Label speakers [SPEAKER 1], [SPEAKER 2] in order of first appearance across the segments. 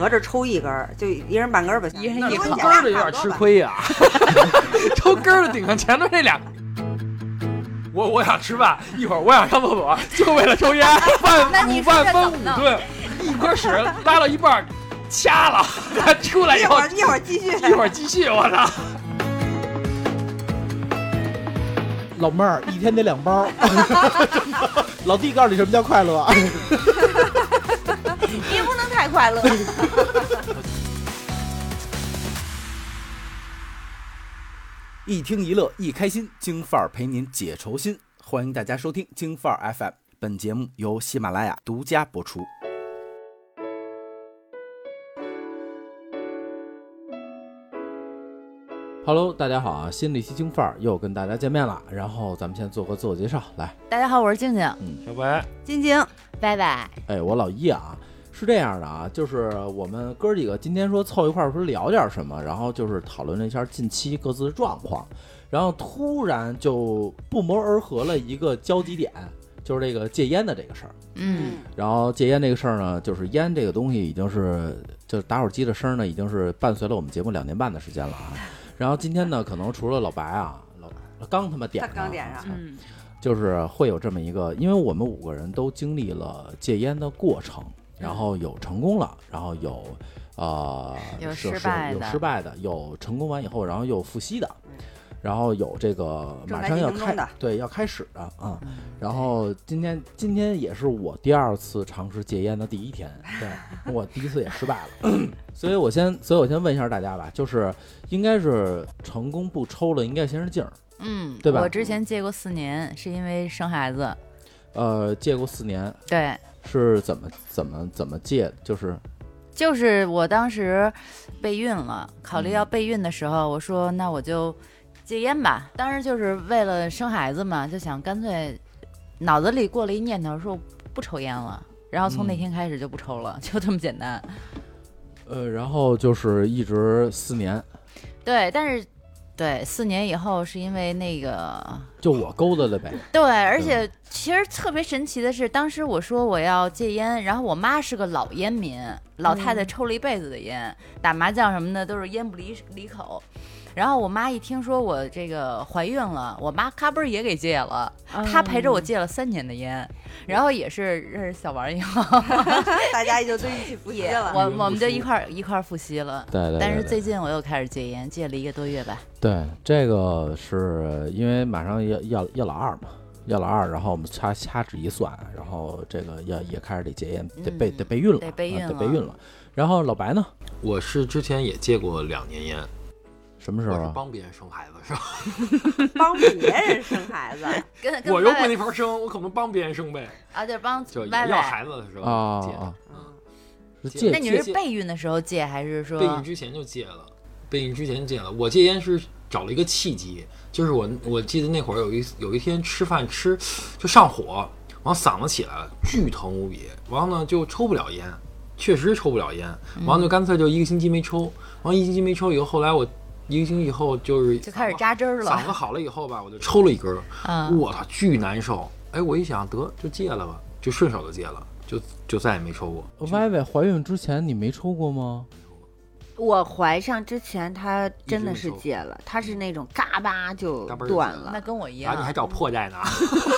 [SPEAKER 1] 合着抽一根儿，就一人半根儿吧，
[SPEAKER 2] 一人一口
[SPEAKER 3] 根儿的有点吃。亏呀，抽根儿的顶上前头那俩。我我想吃饭，一会儿我想上厕所，就为了抽烟。饭午饭分五顿，一颗屎拉到一半掐了，出来以后
[SPEAKER 1] 一会儿一会儿继续。
[SPEAKER 3] 一会儿继续，我操！
[SPEAKER 4] 老妹儿一天得两包。老弟告诉你什么叫快乐？
[SPEAKER 2] 你不能太快乐。
[SPEAKER 4] 一听一乐一开心，京范儿陪您解愁心。欢迎大家收听京范儿 FM，本节目由喜马拉雅独家播出。Hello，大家好啊！新的一期京范儿又跟大家见面了。然后咱们先做个自我介绍，来，
[SPEAKER 2] 大家好，我是静静，嗯
[SPEAKER 3] 小白，
[SPEAKER 1] 晶晶，
[SPEAKER 2] 拜拜。
[SPEAKER 4] 哎，我老一啊，是这样的啊，就是我们哥几个今天说凑一块儿说聊点什么，然后就是讨论了一下近期各自的状况，然后突然就不谋而合了一个交集点，就是这个戒烟的这个事儿。
[SPEAKER 2] 嗯，
[SPEAKER 4] 然后戒烟这个事儿呢，就是烟这个东西已经是，就打火机的声儿呢，已经是伴随了我们节目两年半的时间了啊。然后今天呢，可能除了老白啊，老刚他妈点
[SPEAKER 1] 他
[SPEAKER 4] 上，
[SPEAKER 1] 刚点上
[SPEAKER 2] 嗯，
[SPEAKER 4] 就是会有这么一个，因为我们五个人都经历了戒烟的过程，然后有成功了，然后有呃
[SPEAKER 2] 有失败的
[SPEAKER 4] 有失败的，有成功完以后，然后又复吸的，然后有这个马上要开
[SPEAKER 1] 的
[SPEAKER 4] 对要开始的啊。
[SPEAKER 2] 嗯
[SPEAKER 4] 然后今天今天也是我第二次尝试戒烟的第一天，对 我第一次也失败了，所以我先所以我先问一下大家吧，就是应该是成功不抽了，应该先是劲儿，
[SPEAKER 2] 嗯，
[SPEAKER 4] 对吧
[SPEAKER 2] 我之前戒过四年，是因为生孩子。
[SPEAKER 4] 呃，戒过四年，
[SPEAKER 2] 对，
[SPEAKER 4] 是怎么怎么怎么戒的？就是
[SPEAKER 2] 就是我当时备孕了，考虑要备孕的时候，我说那我就戒烟吧。当时就是为了生孩子嘛，就想干脆脑子里过了一念头，说不抽烟了。然后从那
[SPEAKER 4] 嗯
[SPEAKER 2] 天开始就不抽了，就这么简单。
[SPEAKER 4] 呃，然后就是一直四年，
[SPEAKER 2] 对，但是对四年以后是因为那个
[SPEAKER 4] 就我勾搭的呗。
[SPEAKER 2] 对，而且其实特别神奇的是，当时我说我要戒烟，然后我妈是个老烟民，老太太抽了一辈子的烟，打麻将什么的都是烟不离离口。然后我妈一听说我这个怀孕了，我妈咔嘣儿也给戒了，她陪着我戒了三年的烟，然后也是认识小王以后，
[SPEAKER 1] 大家就都一起复习
[SPEAKER 2] 也
[SPEAKER 1] 了。
[SPEAKER 2] 我我们就一块儿一块儿复习了。
[SPEAKER 4] 对对对
[SPEAKER 2] 但是最近我又开始戒烟，戒了一个多月吧。
[SPEAKER 4] 对，这个是因为马上要要要老二嘛，要老二，然后我们掐掐指一算，然后这个要也开始得戒烟，得备
[SPEAKER 2] 嗯
[SPEAKER 4] 得备孕了，
[SPEAKER 2] 得备孕了
[SPEAKER 4] 啊得备孕了。然后老白呢？
[SPEAKER 3] 我是之前也戒过两年烟，
[SPEAKER 4] 什么时候啊？
[SPEAKER 3] 我是帮别人生孩子是吧？
[SPEAKER 1] 帮别人生孩子，
[SPEAKER 2] 跟跟
[SPEAKER 3] 我又不那法生，我可能帮别人生呗，
[SPEAKER 2] 啊，就是帮。
[SPEAKER 3] 要孩子的时候
[SPEAKER 4] 啊。啊，戒
[SPEAKER 2] 那你是备孕的时候戒，还是说
[SPEAKER 3] 备孕之前就戒了，备孕之前戒了。我戒烟是找了一个契机，就是我我记得那会儿有一有一天吃饭吃就上火，完嗓子起来了，巨疼无比，完了呢就抽不了烟，确实抽不了烟，完了就干脆就一个星期没抽，完了一星期没抽以后，后来我一个星期以后就是
[SPEAKER 2] 就开始扎针儿了？
[SPEAKER 3] 嗓子好了以后吧，我就抽了一根儿，
[SPEAKER 2] 嗯，
[SPEAKER 3] 我操，巨难受。哎，我一想得就戒了吧，就顺手就戒了，就就再也没抽过。
[SPEAKER 4] 歪歪怀孕之前你没抽过吗？
[SPEAKER 5] 我怀上之前，他真的是戒了，他是那种嘎巴就断
[SPEAKER 3] 了
[SPEAKER 2] 那。跟我一样。
[SPEAKER 3] 然后你还找破绽呢，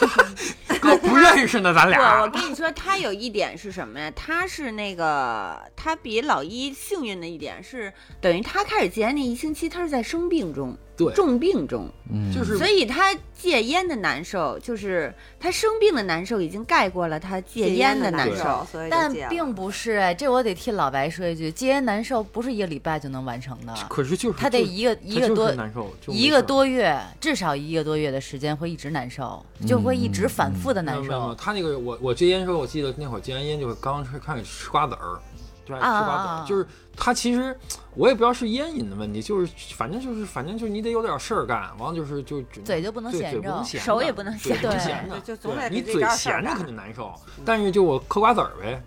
[SPEAKER 3] 哥不认识呢，咱
[SPEAKER 5] 不，
[SPEAKER 3] 俩
[SPEAKER 5] 我。跟你说，他有一点是什么呀？他是那个，他比老一幸运的一点是，等于他开始戒烟那一星期，他是在生病中，
[SPEAKER 3] 对，
[SPEAKER 5] 重病中，
[SPEAKER 4] 嗯，
[SPEAKER 3] 就是
[SPEAKER 5] 所以他戒烟的难受，就是他生病的难受已经盖过了他戒烟
[SPEAKER 1] 的
[SPEAKER 5] 难
[SPEAKER 1] 受，
[SPEAKER 2] 但并不是哎，这我得替老白说一句，戒烟难受不是一个礼拜就能完成的，
[SPEAKER 3] 可是就是
[SPEAKER 2] 他得一个一个多
[SPEAKER 3] 难受，
[SPEAKER 2] 一个多月，至少一个多月的时间会一直难受，就会一直反复的难
[SPEAKER 3] 没有没有没有。
[SPEAKER 2] 受。
[SPEAKER 3] 他那个我我戒烟的时候，我记得那会儿戒完烟就是刚开始吃瓜子儿，就爱吃瓜子就是他其实我也不知道是烟瘾的问题，就是反正就是反正就是你得有点事儿干，完了就是就就
[SPEAKER 2] 嘴就不能
[SPEAKER 3] 对
[SPEAKER 2] 闲着
[SPEAKER 3] 嘴不能闲着，
[SPEAKER 5] 手也不能
[SPEAKER 3] 对
[SPEAKER 5] 闲
[SPEAKER 2] 着
[SPEAKER 3] 不能闲着，
[SPEAKER 1] 就总
[SPEAKER 3] 对你嘴闲着
[SPEAKER 1] 干。
[SPEAKER 3] 肯定难受，但是就我嗑瓜子儿呗。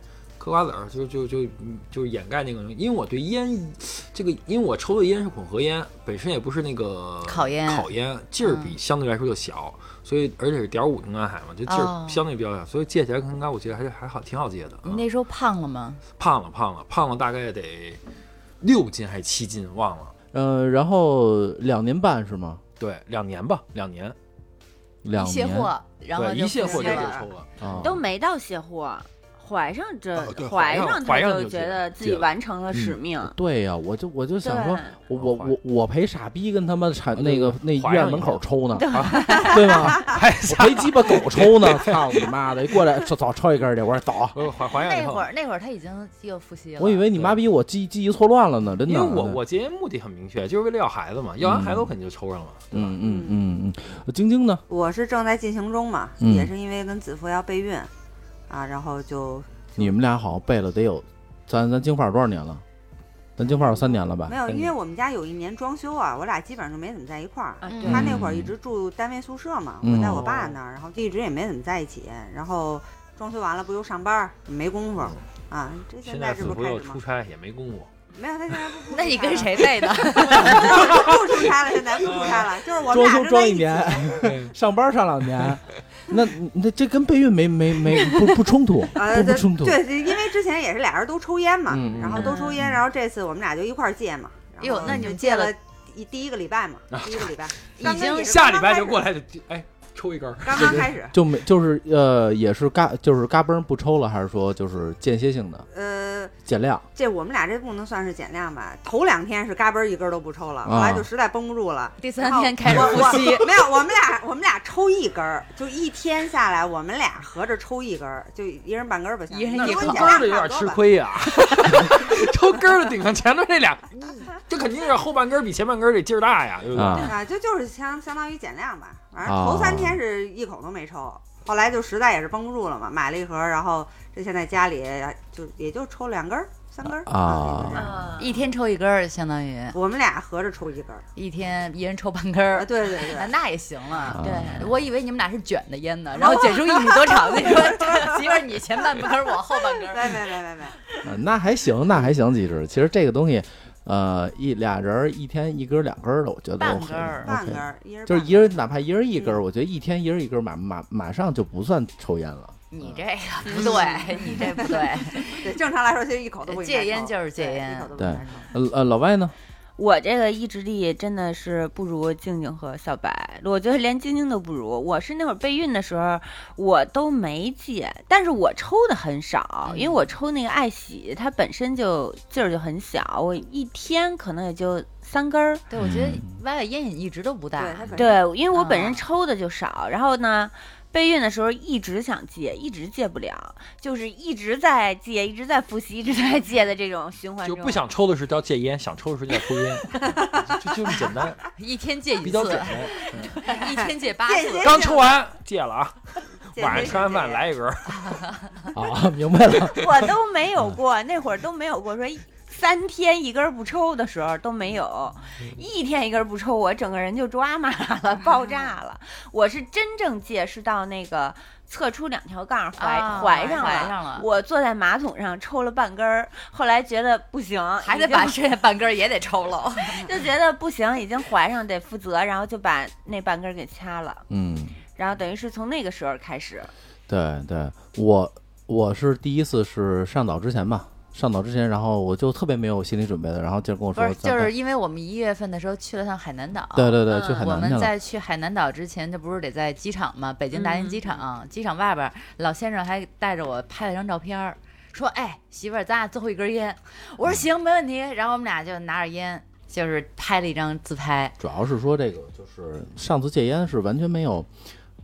[SPEAKER 3] 嗑瓜子儿，就就就嗯就是掩盖那个，因为我对烟这个，因为我抽的烟是混合烟，本身也不是那个
[SPEAKER 2] 烤烟
[SPEAKER 3] 烤烟劲儿比相对来说就小，所以而且是点五中南海嘛，就劲
[SPEAKER 2] 哦
[SPEAKER 3] 儿相对比较小，所以戒起来应该我觉得还是还好，挺好戒的。嗯
[SPEAKER 2] 你那时候胖了吗？
[SPEAKER 3] 胖了胖了胖了，大概得六斤还是七斤，忘了。
[SPEAKER 4] 呃，然后两年半是吗？
[SPEAKER 3] 对，两年吧，两年，
[SPEAKER 4] 两年
[SPEAKER 2] 一卸货，然后
[SPEAKER 3] 对，
[SPEAKER 2] 就
[SPEAKER 3] 一卸货就抽了。
[SPEAKER 4] 啊，
[SPEAKER 5] 都没到卸货，怀上这
[SPEAKER 3] 哦
[SPEAKER 5] 怀
[SPEAKER 3] 怀上
[SPEAKER 5] 就
[SPEAKER 3] 怀上就
[SPEAKER 5] 觉得自己完成了使命。
[SPEAKER 4] 对呀、我就我就想说，我我我我陪傻逼跟他妈产那个那医院门口抽呢，对吗？陪鸡巴狗抽呢，操你妈的！过来走走抽一根去，我说走。
[SPEAKER 3] 怀怀上
[SPEAKER 2] 那会，儿那会儿他已经又复吸了。
[SPEAKER 4] 我以为你妈逼我记记忆错乱了呢，真的。
[SPEAKER 3] 因为我我戒烟目的很明确，就是为了要孩子嘛，要完孩子我肯定就抽上了，对吧？
[SPEAKER 4] 嗯嗯嗯嗯，晶晶呢？
[SPEAKER 1] 我是正在进行中嘛，
[SPEAKER 4] 嗯
[SPEAKER 1] 也是因为跟子父要备孕，啊，然后就
[SPEAKER 4] 你们俩好像背了得有，咱咱京范儿多少年了？咱京范儿有三年了吧？
[SPEAKER 1] 没有，因为我们家有一年装修啊，我俩基本上就没怎么在一块儿。他那会儿一直住单位宿舍嘛，
[SPEAKER 4] 嗯
[SPEAKER 1] 我在我爸那儿，然后就一直也没怎么在一起。然后装修完了不又上班，没工夫啊。这
[SPEAKER 3] 现
[SPEAKER 1] 现在这不开始吗？
[SPEAKER 3] 又出差，也没工夫。
[SPEAKER 1] 没有，他现在不。不
[SPEAKER 2] 那你跟谁背的？
[SPEAKER 1] 不出差了，现在不出差了，就是我们
[SPEAKER 4] 装修
[SPEAKER 1] 俩。
[SPEAKER 4] 装一年，上班上两年，那那这跟备孕没没没不不冲突，不不冲突。
[SPEAKER 1] 对，因为之前也是俩人都抽烟嘛，然后都抽烟，然后这次我们俩就一块儿戒嘛。然后
[SPEAKER 2] 哟那你
[SPEAKER 1] 就戒
[SPEAKER 2] 们戒了
[SPEAKER 1] 了一第一个礼拜嘛，第一个礼拜
[SPEAKER 2] 已经
[SPEAKER 3] 下礼拜就过来就哎抽一根儿。
[SPEAKER 1] 刚刚开始，
[SPEAKER 4] 就没就是呃也是嘎就是嘎嘣不抽了，还是说就是间歇性的
[SPEAKER 1] 呃，
[SPEAKER 4] 减量？
[SPEAKER 1] 这我们俩这不能算是减量吧？头两天是嘎嘣儿一根儿都不抽了，
[SPEAKER 4] 啊
[SPEAKER 1] 后来就实在绷不住了。
[SPEAKER 2] 第三天开始
[SPEAKER 1] 我我
[SPEAKER 2] 复吸，
[SPEAKER 1] 没有，我们俩我们俩抽一根儿，就一天下来，我们俩合着抽一根儿，就一人半根儿吧。
[SPEAKER 2] 一人一
[SPEAKER 1] 那跟
[SPEAKER 2] 口
[SPEAKER 3] 根儿的有点吃。亏呀，抽根儿的顶上前头这俩，这肯定是后半根儿比前半根儿这劲儿大呀，对不对？
[SPEAKER 4] 啊
[SPEAKER 1] 啊，就就是相相当于减量吧。反正
[SPEAKER 4] 啊
[SPEAKER 1] 头三天是一口都没抽，后来就实在也是绷不住了嘛，买了一盒，然后这现在家里就也就抽两根儿、三根儿
[SPEAKER 4] 啊
[SPEAKER 2] 一天抽一根儿，相当于
[SPEAKER 1] 我们俩合着抽一根儿。
[SPEAKER 2] 一天一人抽半根
[SPEAKER 1] 啊，
[SPEAKER 2] 儿。
[SPEAKER 1] 对对对，
[SPEAKER 2] 那那也行了，
[SPEAKER 4] 啊
[SPEAKER 2] 对我以为你们俩是卷的烟呢，然后卷出一米多长。你说媳妇儿，你前半根儿，我后半根儿。
[SPEAKER 1] 没没没没
[SPEAKER 4] 那还行，那还行。其实其实这个东西，呃，一俩人儿一天一根儿两根儿的，我觉得
[SPEAKER 2] 半根儿
[SPEAKER 1] 半根儿，一人
[SPEAKER 4] 就是一人哪怕一人一根儿，我觉得一天一人一根儿，马马马上就不算抽烟了。
[SPEAKER 2] 你这个不对，你这不对。
[SPEAKER 1] 对，正常来说其实一口都不
[SPEAKER 2] 戒烟就是戒烟
[SPEAKER 1] 一口都不
[SPEAKER 4] 对。呃呃，老外呢？
[SPEAKER 5] 我这个意志力真的是不如静静和小白，我觉得连晶晶都不如。我是那会儿备孕的时候，我都没戒，但是我抽的很少，因为我抽那个爱喜，它本身就劲儿就很小，我一天可能也就三根儿。
[SPEAKER 2] 对，我觉得
[SPEAKER 4] 嗯
[SPEAKER 2] 歪歪烟瘾一直都不大。
[SPEAKER 1] 对，
[SPEAKER 5] 因为我本
[SPEAKER 2] 啊
[SPEAKER 5] 身抽的就少，然后呢。备孕的时候一直想戒，一直戒不了，就是一直在戒，一直在复习，一直在戒的这种循环。
[SPEAKER 3] 就不想抽的时候叫戒烟，想抽的时候叫抽烟，就就这么简单，
[SPEAKER 2] 一天戒一次
[SPEAKER 3] 比较简，单。
[SPEAKER 2] 一天戒八次。
[SPEAKER 3] 刚抽完戒了啊，晚上吃完饭来一根儿。
[SPEAKER 4] 啊，明白了。
[SPEAKER 5] 我都没有过，那会儿都没有过说三天一根儿不抽的时候都没有，一天一根儿不抽，我整个人就抓马了，爆炸了。我是真正戒是到那个测出两条杠怀、
[SPEAKER 2] 啊
[SPEAKER 5] 怀上了。
[SPEAKER 2] 怀上了，
[SPEAKER 5] 我坐在马桶上抽了半根儿，后来觉得不行，
[SPEAKER 2] 还得把剩下 半根儿也得抽了。
[SPEAKER 5] 就觉得不行，已经怀上得负责，然后就把那半根儿给掐了，
[SPEAKER 4] 嗯，
[SPEAKER 5] 然后等于是从那个时候开始，
[SPEAKER 4] 对对，我我是第一次是上岛之前吧，上岛之前，然后我就特别没有心理准备的，然后就跟我说，
[SPEAKER 2] 不是，就是因为我们一月份的时候去了趟海南岛。
[SPEAKER 4] 对对对，
[SPEAKER 5] 嗯
[SPEAKER 4] 去海南去了。
[SPEAKER 2] 们在去海南岛之前，这不是得在机场吗？北京大兴机场，机场外边，老先生还带着我拍了张照片儿，说：“哎，媳妇儿，咱俩最后一根烟。”我说：“行，没问题。”然后我们俩就拿着烟，就是拍了一张自拍。
[SPEAKER 4] 主要是说这个，就是上次戒烟是完全没有，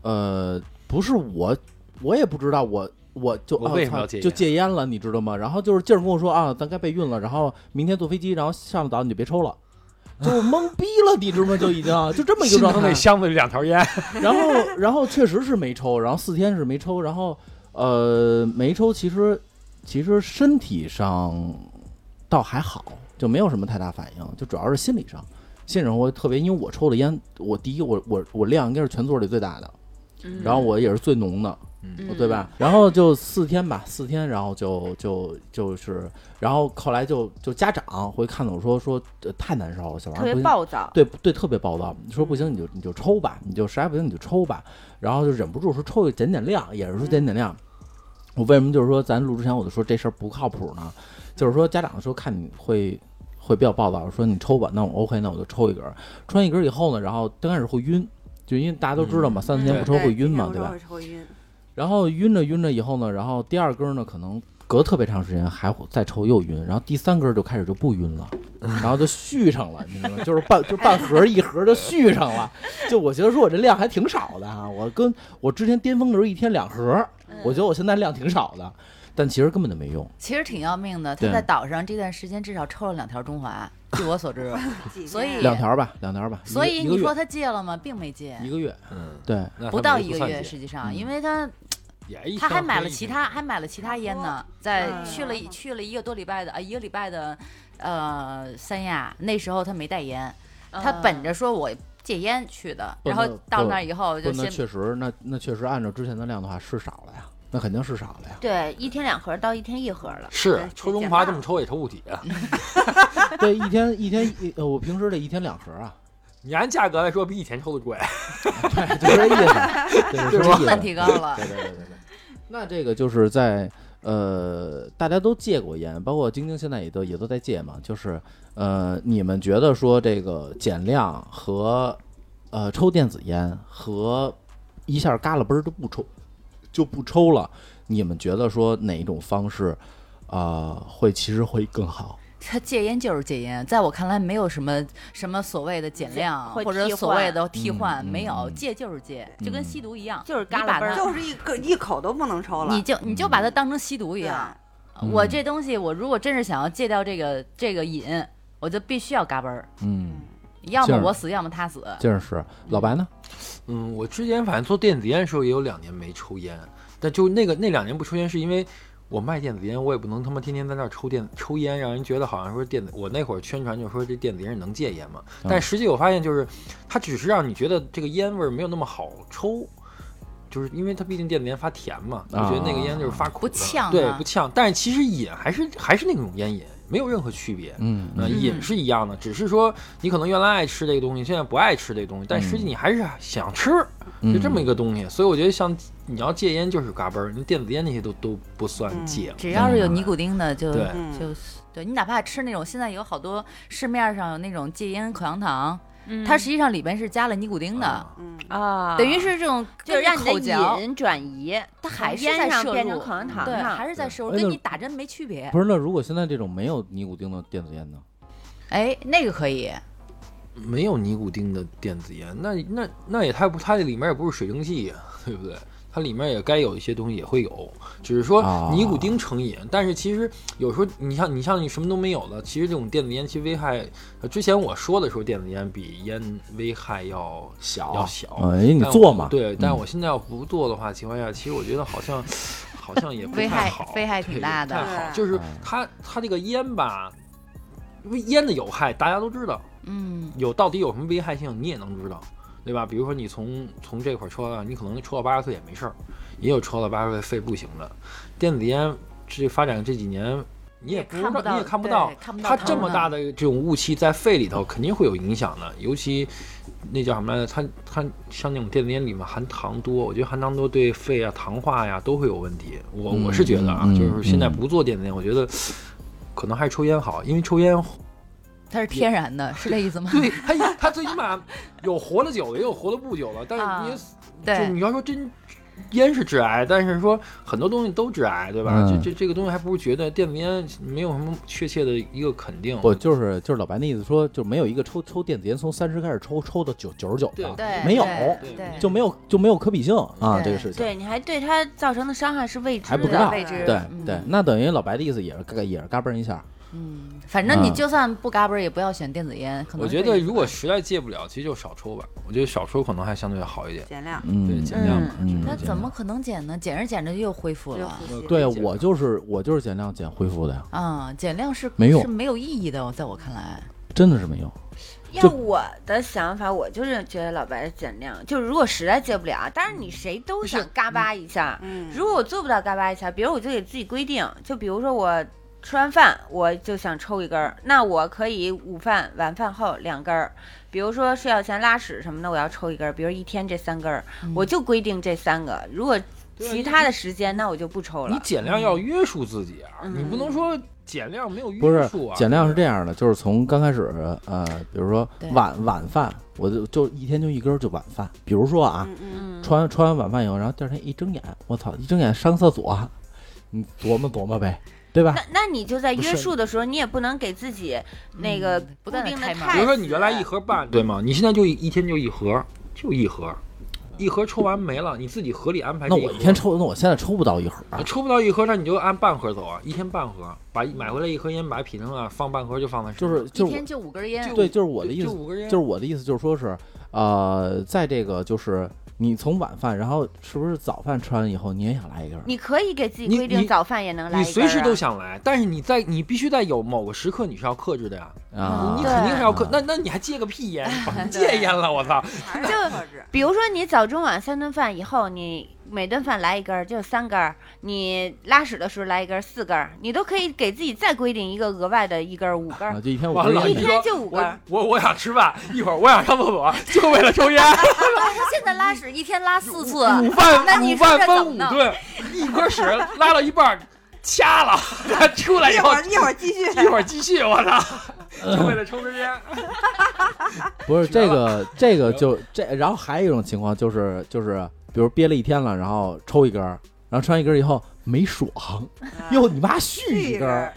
[SPEAKER 4] 呃，不是我，我也不知道我。我就
[SPEAKER 3] 为什么要戒烟
[SPEAKER 4] 就戒烟了，你知道吗？然后就是劲儿跟我说啊，咱该备孕了，然后明天坐飞机，然后上了岛你就别抽了，就是 懵逼了，你知道吗？就已经就这么一个状态。
[SPEAKER 3] 箱子里两条烟，
[SPEAKER 4] 然后，然后确实是没抽，然后四天是没抽，然后呃没抽，其实其实身体上倒还好，就没有什么太大反应，就主要是心理上，心理上我特别，因为我抽的烟，我第一我我我量应该是全座里最大的，
[SPEAKER 5] 嗯
[SPEAKER 4] 然后我也是最浓的，
[SPEAKER 3] 嗯
[SPEAKER 4] 对吧？然后就四天吧，四天，然后就就就是，然后后来就就家长会看到我说说、呃太难受了，小
[SPEAKER 5] 特别
[SPEAKER 4] 王不行，
[SPEAKER 5] 暴躁，
[SPEAKER 4] 对对，特别暴躁。你说不行你就你就抽吧，你就实在不行你就抽吧，然后就忍不住说抽减减量，也是说减减量。我为什么就是说咱录之前我就说这事儿不靠谱呢？就是说家长说看你会会比较暴躁，说你抽吧，那我 OK，那我就抽一根儿。抽完一根儿以后呢，然后刚开始会晕，就因为大家都知道嘛，
[SPEAKER 3] 嗯
[SPEAKER 4] 三四天不抽会晕嘛，对吧
[SPEAKER 1] 对会？抽晕，
[SPEAKER 4] 然后晕着晕着以后呢，然后第二根呢可能隔特别长时间还会再抽又晕，然后第三根就开始就不晕了，然后就续上了，你知道吗？就是半就半盒一盒就续上了。就我觉得说我这量还挺少的哈，我跟我之前巅峰的时候一天两盒，我觉得我现在量挺少的，但其实根本就没用。
[SPEAKER 2] 其实挺要命的。他在岛上这段时间至少抽了两条中华，据我所知。所以
[SPEAKER 4] 两条吧，两条吧。
[SPEAKER 2] 所以你说他戒了吗？并没戒，
[SPEAKER 4] 一个月，
[SPEAKER 3] 嗯，
[SPEAKER 4] 对，
[SPEAKER 2] 不到一个月，实际上，
[SPEAKER 4] 嗯
[SPEAKER 2] 因为他他还买了其他，还买了其他烟呢，在
[SPEAKER 1] 嗯
[SPEAKER 2] 去了去了一个多礼拜的啊，一个礼拜的呃三亚，那时候他没带烟，他本着说我戒烟去的，然后到那以后就先
[SPEAKER 4] 确实，那那确实按照之前的量的话是少了呀，那肯定是少了呀。
[SPEAKER 5] 对一天两盒到一天一盒了。
[SPEAKER 3] 是
[SPEAKER 1] 对
[SPEAKER 3] 抽中华这么抽也抽不起啊！
[SPEAKER 4] 对，一天一天一，呃我平时得一天两盒啊。
[SPEAKER 3] 你按价格来说，比以前抽的贵。
[SPEAKER 4] 对，就这意思，对，
[SPEAKER 2] 成本
[SPEAKER 4] 思。
[SPEAKER 2] 提高了
[SPEAKER 4] 对。对对对对。那这个就是在呃，大家都戒过烟，包括晶晶现在也都也都在戒嘛。就是呃，你们觉得说这个减量和呃抽电子烟和一下嘎了嘣儿就不抽就不抽了，你们觉得说哪一种方式啊、呃会其实会更好？
[SPEAKER 2] 他戒烟就是戒烟，在我看来没有什么什么所谓的减量或者所谓的替换，
[SPEAKER 4] 嗯
[SPEAKER 2] 没有
[SPEAKER 4] 嗯。
[SPEAKER 2] 戒就是戒，就跟吸毒一样，
[SPEAKER 5] 就是
[SPEAKER 2] 你把它
[SPEAKER 5] 嘎啦嘣儿。
[SPEAKER 1] 就是一个一口都不能抽了。
[SPEAKER 2] 你就你就把它当成吸毒一样。
[SPEAKER 4] 嗯
[SPEAKER 2] 我这东西，我如果真是想要戒掉这个这个瘾，我就必须要嘎嘣儿，
[SPEAKER 4] 嗯，
[SPEAKER 2] 要么我死，要么他死。
[SPEAKER 4] 就是老白呢？
[SPEAKER 3] 嗯，我之前反正做电子烟的时候也有两年没抽烟，但就那个那两年不抽烟是因为我卖电子烟，我也不能他妈天天在那儿抽电抽烟，让人觉得好像说电子。我那会儿宣传就说这电子烟能戒烟嘛，但实际我发现就是它只是让你觉得这个烟味儿没有那么好抽。就是因为它毕竟电子烟发甜嘛，我觉得那个烟就是发苦的，
[SPEAKER 2] 不呛啊
[SPEAKER 3] 对，不呛。但是其实瘾还是还是那种烟瘾，没有任何区别。
[SPEAKER 4] 嗯
[SPEAKER 3] 呃，也是一样的，只是说你可能原来爱吃这个东西，现在不爱吃这个东西，但实际你还是想吃，就这么一个东西。所以我觉得像你要戒烟就是嘎嘣儿，你电子烟那些都都不算戒。
[SPEAKER 2] 只要是有尼古丁的就，就对你哪怕吃那种，现在有好多市面上有那种戒烟口香糖，
[SPEAKER 5] 嗯。
[SPEAKER 2] 它实际上里边是加了尼古丁的，
[SPEAKER 3] 啊。
[SPEAKER 1] 嗯，
[SPEAKER 5] 啊，
[SPEAKER 2] 等于是这种
[SPEAKER 5] 就是让你的瘾转移，
[SPEAKER 2] 它还是在摄入
[SPEAKER 5] 变成口香糖
[SPEAKER 2] 对，
[SPEAKER 5] 上
[SPEAKER 2] 还是在摄入，跟你打针没区别。
[SPEAKER 4] 不是，那如果现在这种没有尼古丁的电子烟呢？
[SPEAKER 2] 哎，那个可以，
[SPEAKER 3] 没有尼古丁的电子烟，那那那也太不，它里面也不是水蒸气呀，对不对？它里面也该有一些东西也会有，只是说
[SPEAKER 4] 啊
[SPEAKER 3] 尼古丁成瘾。但是其实有时候你像你像你什么都没有了，其实这种电子烟其实危害，呃之前我说的时候，电子烟比烟危害要
[SPEAKER 4] 小
[SPEAKER 3] 要小。
[SPEAKER 4] 哎，你做嘛？
[SPEAKER 3] 对，但
[SPEAKER 4] 嗯
[SPEAKER 3] 我现在要不做的话情况下，其实我觉得好像好像也不
[SPEAKER 2] 危害
[SPEAKER 3] 太好，
[SPEAKER 2] 危害挺
[SPEAKER 3] 对
[SPEAKER 2] 大的
[SPEAKER 3] 不太好。就是
[SPEAKER 4] 哎
[SPEAKER 3] 它它这个烟吧，因为烟的有害大家都知道，
[SPEAKER 2] 嗯，
[SPEAKER 3] 有到底有什么危害性，你也能知道，对吧？比如说你从从这块儿抽到，你可能抽到八十岁也没事儿，也有抽到八十岁肺不行的。电子烟这发展这几年，你也不知道，
[SPEAKER 2] 看不到
[SPEAKER 3] 你也看不到，
[SPEAKER 2] 看不到
[SPEAKER 3] 它这么大的这种雾气在肺里头肯定会有影响的，尤其那叫什么来着？它它像那种电子烟里面含糖多，我觉得含糖多对肺啊、糖化呀都会有问题。我我是觉得啊，就是现在
[SPEAKER 4] 嗯
[SPEAKER 3] 不做电子烟，我觉得可能还是抽烟好，因为抽烟
[SPEAKER 2] 它是天然的，是这意思吗？
[SPEAKER 3] 对它它最起码有活得久的，也有活得不久的。但是
[SPEAKER 2] 啊
[SPEAKER 3] 你也、就
[SPEAKER 2] 对
[SPEAKER 3] 你要说真烟是致癌，但是说很多东西都致癌，对吧？
[SPEAKER 4] 嗯
[SPEAKER 3] 这这这个东西还不如觉得电子烟没有什么确切的一个肯定。
[SPEAKER 4] 不就是就是老白那意思说，就没有一个抽抽电子烟从三十开始抽抽到九九十九的，
[SPEAKER 2] 对，
[SPEAKER 4] 没有
[SPEAKER 2] 对对
[SPEAKER 4] 就没有就没有可比性啊，这个事情。
[SPEAKER 5] 对，你还对它造成的伤害是未知的，
[SPEAKER 4] 还不知道
[SPEAKER 2] 未知
[SPEAKER 4] 对
[SPEAKER 2] 嗯
[SPEAKER 4] 对，那等于老白的意思也是嘎也是嘎嘣一下，
[SPEAKER 2] 嗯，反正你
[SPEAKER 4] 嗯
[SPEAKER 2] 就算不嘎嘣儿，也不要选电子烟。可能
[SPEAKER 3] 我觉得如果实在戒不了，其实就少抽吧。我觉得少抽可能还相对好一点。
[SPEAKER 1] 减量，
[SPEAKER 3] 对
[SPEAKER 4] 嗯，
[SPEAKER 3] 减量
[SPEAKER 2] 那
[SPEAKER 4] 嗯
[SPEAKER 2] 怎么可能减呢？减着减着又恢复了。
[SPEAKER 4] 对我就是我就是减量减恢复的呀，
[SPEAKER 2] 啊、减量是
[SPEAKER 4] 没用
[SPEAKER 2] 是没有意义的，在我看来，
[SPEAKER 4] 真的是没用。
[SPEAKER 5] 要我的想法，我就是觉得老白减量，就是如果实在戒不了，当然你谁都想嘎巴一下。
[SPEAKER 1] 嗯，
[SPEAKER 5] 如果我做不到嘎巴一下，比如我就给自己规定，就比如说我吃完饭我就想抽一根儿，那我可以午饭、晚饭后两根儿。比如说睡觉前拉屎什么的，我要抽一根儿，比如一天这三根儿，我就规定这三个。如果其他的时间，那我就不抽了
[SPEAKER 3] 你
[SPEAKER 5] 了。
[SPEAKER 3] 减量要约束自己啊，
[SPEAKER 5] 嗯
[SPEAKER 3] 你不能说减量没有约束啊。
[SPEAKER 4] 减量是这样的，就是从刚开始，呃，比如说晚晚饭，我就就一天就一根儿就晚饭。比如说啊，
[SPEAKER 1] 嗯嗯，
[SPEAKER 5] 嗯，
[SPEAKER 4] 吃完吃完晚饭以后，然后第二天一睁眼，我操，一睁眼上厕所，你琢磨琢磨呗，对吧？
[SPEAKER 5] 那那你就在约束的时候，你也不能给自己那个
[SPEAKER 2] 嗯。不
[SPEAKER 5] 固定的太
[SPEAKER 3] 比如说你原来一盒半，对吗？你现在就一一天就一盒，就一盒，一盒抽完没了，你自己合理安排
[SPEAKER 4] 那。我一天抽，那我现在抽不到一盒啊。
[SPEAKER 3] 抽不到一盒，那你就按半盒走啊，一天半盒，把买回来一盒烟，把它劈成了放半盒就放在
[SPEAKER 4] 就是就是
[SPEAKER 2] 一天就五根烟，
[SPEAKER 4] 对，就是我的意思，
[SPEAKER 3] 就五根烟，
[SPEAKER 4] 就是我的意思，就是说是，呃，在这个就是你从晚饭，然后是不是早饭吃完以后，你也想来一根？
[SPEAKER 5] 你可以给自己规定
[SPEAKER 3] 你
[SPEAKER 5] 早饭也能来
[SPEAKER 3] 你随时
[SPEAKER 5] 一根随时
[SPEAKER 3] 都想来，但是你在你必须在有某个时刻你是要克制的呀，
[SPEAKER 4] 啊
[SPEAKER 3] 你肯定是要克
[SPEAKER 4] 啊，
[SPEAKER 3] 那那你还戒个屁烟，甭 戒烟了，我操！
[SPEAKER 1] 还是要克制。
[SPEAKER 5] 比如说你早中晚三顿饭以后，你每顿饭来一根儿，就三根儿；你拉屎的时候来一根儿，四根儿，你都可以给自己再规定一个额外的一根儿，五根
[SPEAKER 4] 啊，
[SPEAKER 5] 儿。
[SPEAKER 4] 就一天五，根儿
[SPEAKER 5] 一天就五根儿
[SPEAKER 3] 我我想吃饭，一会儿我想上厕所，就为了抽烟。
[SPEAKER 2] 现在拉屎一天拉四次，
[SPEAKER 3] 午饭
[SPEAKER 2] 那你
[SPEAKER 3] 午饭分五顿，一锅屎拉了一半儿，掐了，出来以后
[SPEAKER 1] 一会儿一会儿继续。
[SPEAKER 3] 一会儿继续，我操，就为了抽根烟。
[SPEAKER 4] 不是这个这个就这，然后还有一种情况就是就是，比如憋了一天了，然后抽一根儿，然后抽完一根儿以后没爽，哟你妈续
[SPEAKER 1] 续
[SPEAKER 4] 一根儿，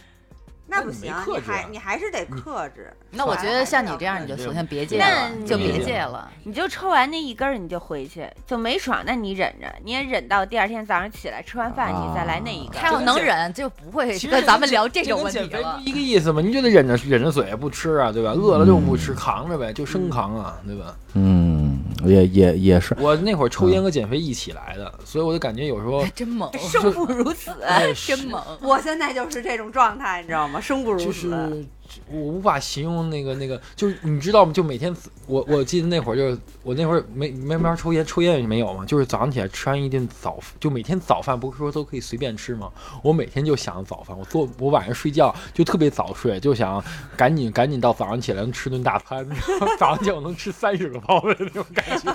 [SPEAKER 1] 那不行，
[SPEAKER 3] 你
[SPEAKER 1] 还你还是得克制。
[SPEAKER 2] 那我觉得像你这样，你就首先别戒了
[SPEAKER 5] 那，
[SPEAKER 2] 就别戒了。
[SPEAKER 5] 你就抽完那一根儿，你就回去，就没爽，那你忍着，你也忍到第二天早上起来吃完饭，
[SPEAKER 4] 啊
[SPEAKER 5] 你再来那一根
[SPEAKER 2] 他。要能忍，就不会
[SPEAKER 3] 其实
[SPEAKER 2] 跟 咱们聊这种问题。
[SPEAKER 3] 一个意思嘛，你就得忍着忍着嘴不吃啊，对吧？饿了就不吃，扛着呗，就生扛啊，对吧？
[SPEAKER 4] 嗯，也也也是，
[SPEAKER 3] 我那会儿抽烟和减肥一起来的，所以我就感觉有时候
[SPEAKER 2] 真猛，
[SPEAKER 5] 生不如死，
[SPEAKER 3] 哎
[SPEAKER 2] 真猛。
[SPEAKER 1] 我现在就是这种状态，你知道吗？生不如
[SPEAKER 3] 就
[SPEAKER 1] 死。
[SPEAKER 3] 是我无法形容那个那个，就是你知道吗？就每天我我记得那会儿就是我那会儿没没法抽烟，抽烟也没有嘛，就是早上起来吃完一顿早，就每天早饭不是说都可以随便吃吗？我每天就想早饭，我做我晚上睡觉就特别早睡，就想赶紧赶紧到早上起来能吃顿大餐，早上起来我能吃三十个包子那种感觉。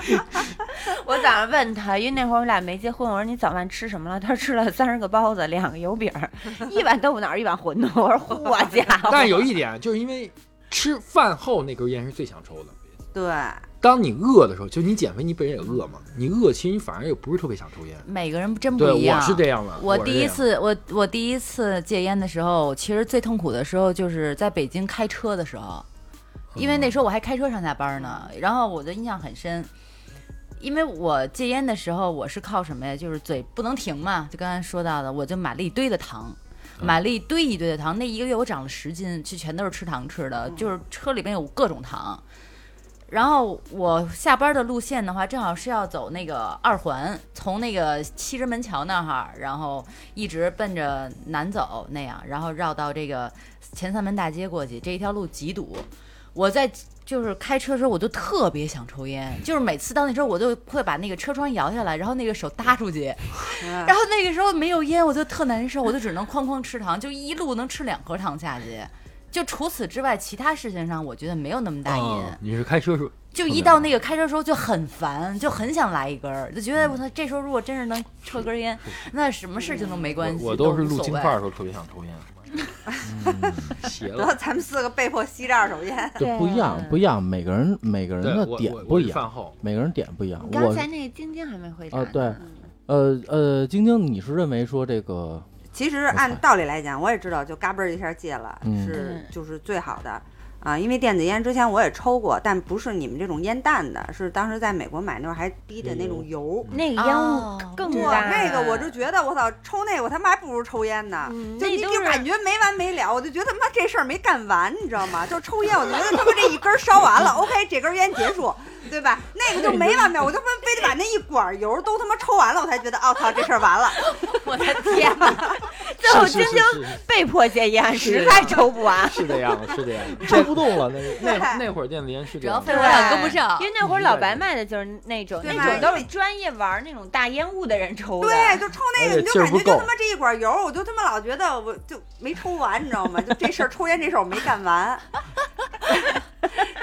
[SPEAKER 5] 我早上问他，因为那会儿我俩没结婚，我说你早饭吃什么了？他说吃了三十个包子，两个油饼，一碗豆腐脑，一碗馄饨。我说我家伙！
[SPEAKER 3] 但是有一点，就是因为吃饭后那根烟是最想抽的。
[SPEAKER 1] 对，
[SPEAKER 3] 当你饿的时候，就你减肥，你本人也饿嘛，你饿其实你反而也不是特别想抽烟。
[SPEAKER 2] 每个人真不，一样。
[SPEAKER 3] 我是这样的。
[SPEAKER 2] 我第一次，我我第一次戒烟的时候，其实最痛苦的时候就是在北京开车的时候，因为那时候我还开车上下班呢。然后我的印象很深，因为我戒烟的时候，我是靠什么呀？就是嘴不能停嘛，就刚才说到的，我就买了一堆的糖。买了一堆一堆的糖，那一个月我长了十斤，就全都是吃糖吃的，就是车里边有各种糖。然后我下班的路线的话，正好是要走那个二环，从那个西直门桥那儿，然后一直奔着南走那样，然后绕到这个前三门大街过去，这一条路极堵。我在就是开车的时候，我就特别想抽烟，就是每次到那时候，我就会把那个车窗摇下来，然后那个手搭出去，
[SPEAKER 1] 嗯
[SPEAKER 2] 然后那个时候没有烟，我就特难受，我就只能哐哐吃糖，就一路能吃两盒糖下去。就除此之外，其他事情上我觉得没有那么大瘾。
[SPEAKER 3] 哦你是开车时候
[SPEAKER 2] 就一到那个开车时候就很烦，就很想来一根儿，就觉得我操，这时候如果真是能抽根烟，那什么事情都没关系，
[SPEAKER 3] 我我
[SPEAKER 2] 都
[SPEAKER 3] 都是录京
[SPEAKER 2] 无所谓
[SPEAKER 3] 范儿的时候特别想抽烟。嗯邪
[SPEAKER 1] 然后
[SPEAKER 3] 了。
[SPEAKER 1] 咱们四个被迫吸着二手烟。
[SPEAKER 4] 就不一样，不一样，每个人每个人
[SPEAKER 3] 对，
[SPEAKER 4] 的点不一样，每个人点不一样。
[SPEAKER 5] 刚
[SPEAKER 4] 我
[SPEAKER 5] 才那个晶晶还没回答。
[SPEAKER 4] 对。
[SPEAKER 5] 嗯。
[SPEAKER 4] 呃呃，晶晶，你是认为说这个
[SPEAKER 1] 其实按道理来讲，我也知道，就嘎嘣儿一下戒了
[SPEAKER 4] 嗯。
[SPEAKER 1] 是就是最好的啊。因为电子烟之前我也抽过，但不是你们这种烟弹的，是当时在美国买那会儿还滴的那种油。
[SPEAKER 5] 那个烟雾更大。
[SPEAKER 1] 那个我就觉得我操，抽那个我他妈还不如抽烟呢。
[SPEAKER 5] 嗯
[SPEAKER 1] 就你就感觉没完没了，我就觉得他妈这事儿没干完，你知道吗？就抽烟，我就觉得他妈这一根儿烧完了，OK，这根烟结束，对吧？那个就没完没了，我就非非得把那一管油都他妈抽完了，我才觉得，哦操，这事儿完了。
[SPEAKER 5] 我的天哪，这最后晶晶被迫戒烟，实在抽不完。
[SPEAKER 3] 是这样的，是 这样的。
[SPEAKER 4] 抽不动了，那
[SPEAKER 3] 那那那会儿电子烟是这样的
[SPEAKER 2] 主要肺活量跟不上
[SPEAKER 5] 因。为那会儿老白卖的就是那种，那种都是专业玩那种大烟雾的人抽的。
[SPEAKER 1] 对，就抽那个，你就感觉就他妈这一管油，我就他妈老觉得我就没抽完，你知道吗？就这事儿，抽烟这事儿我没干完。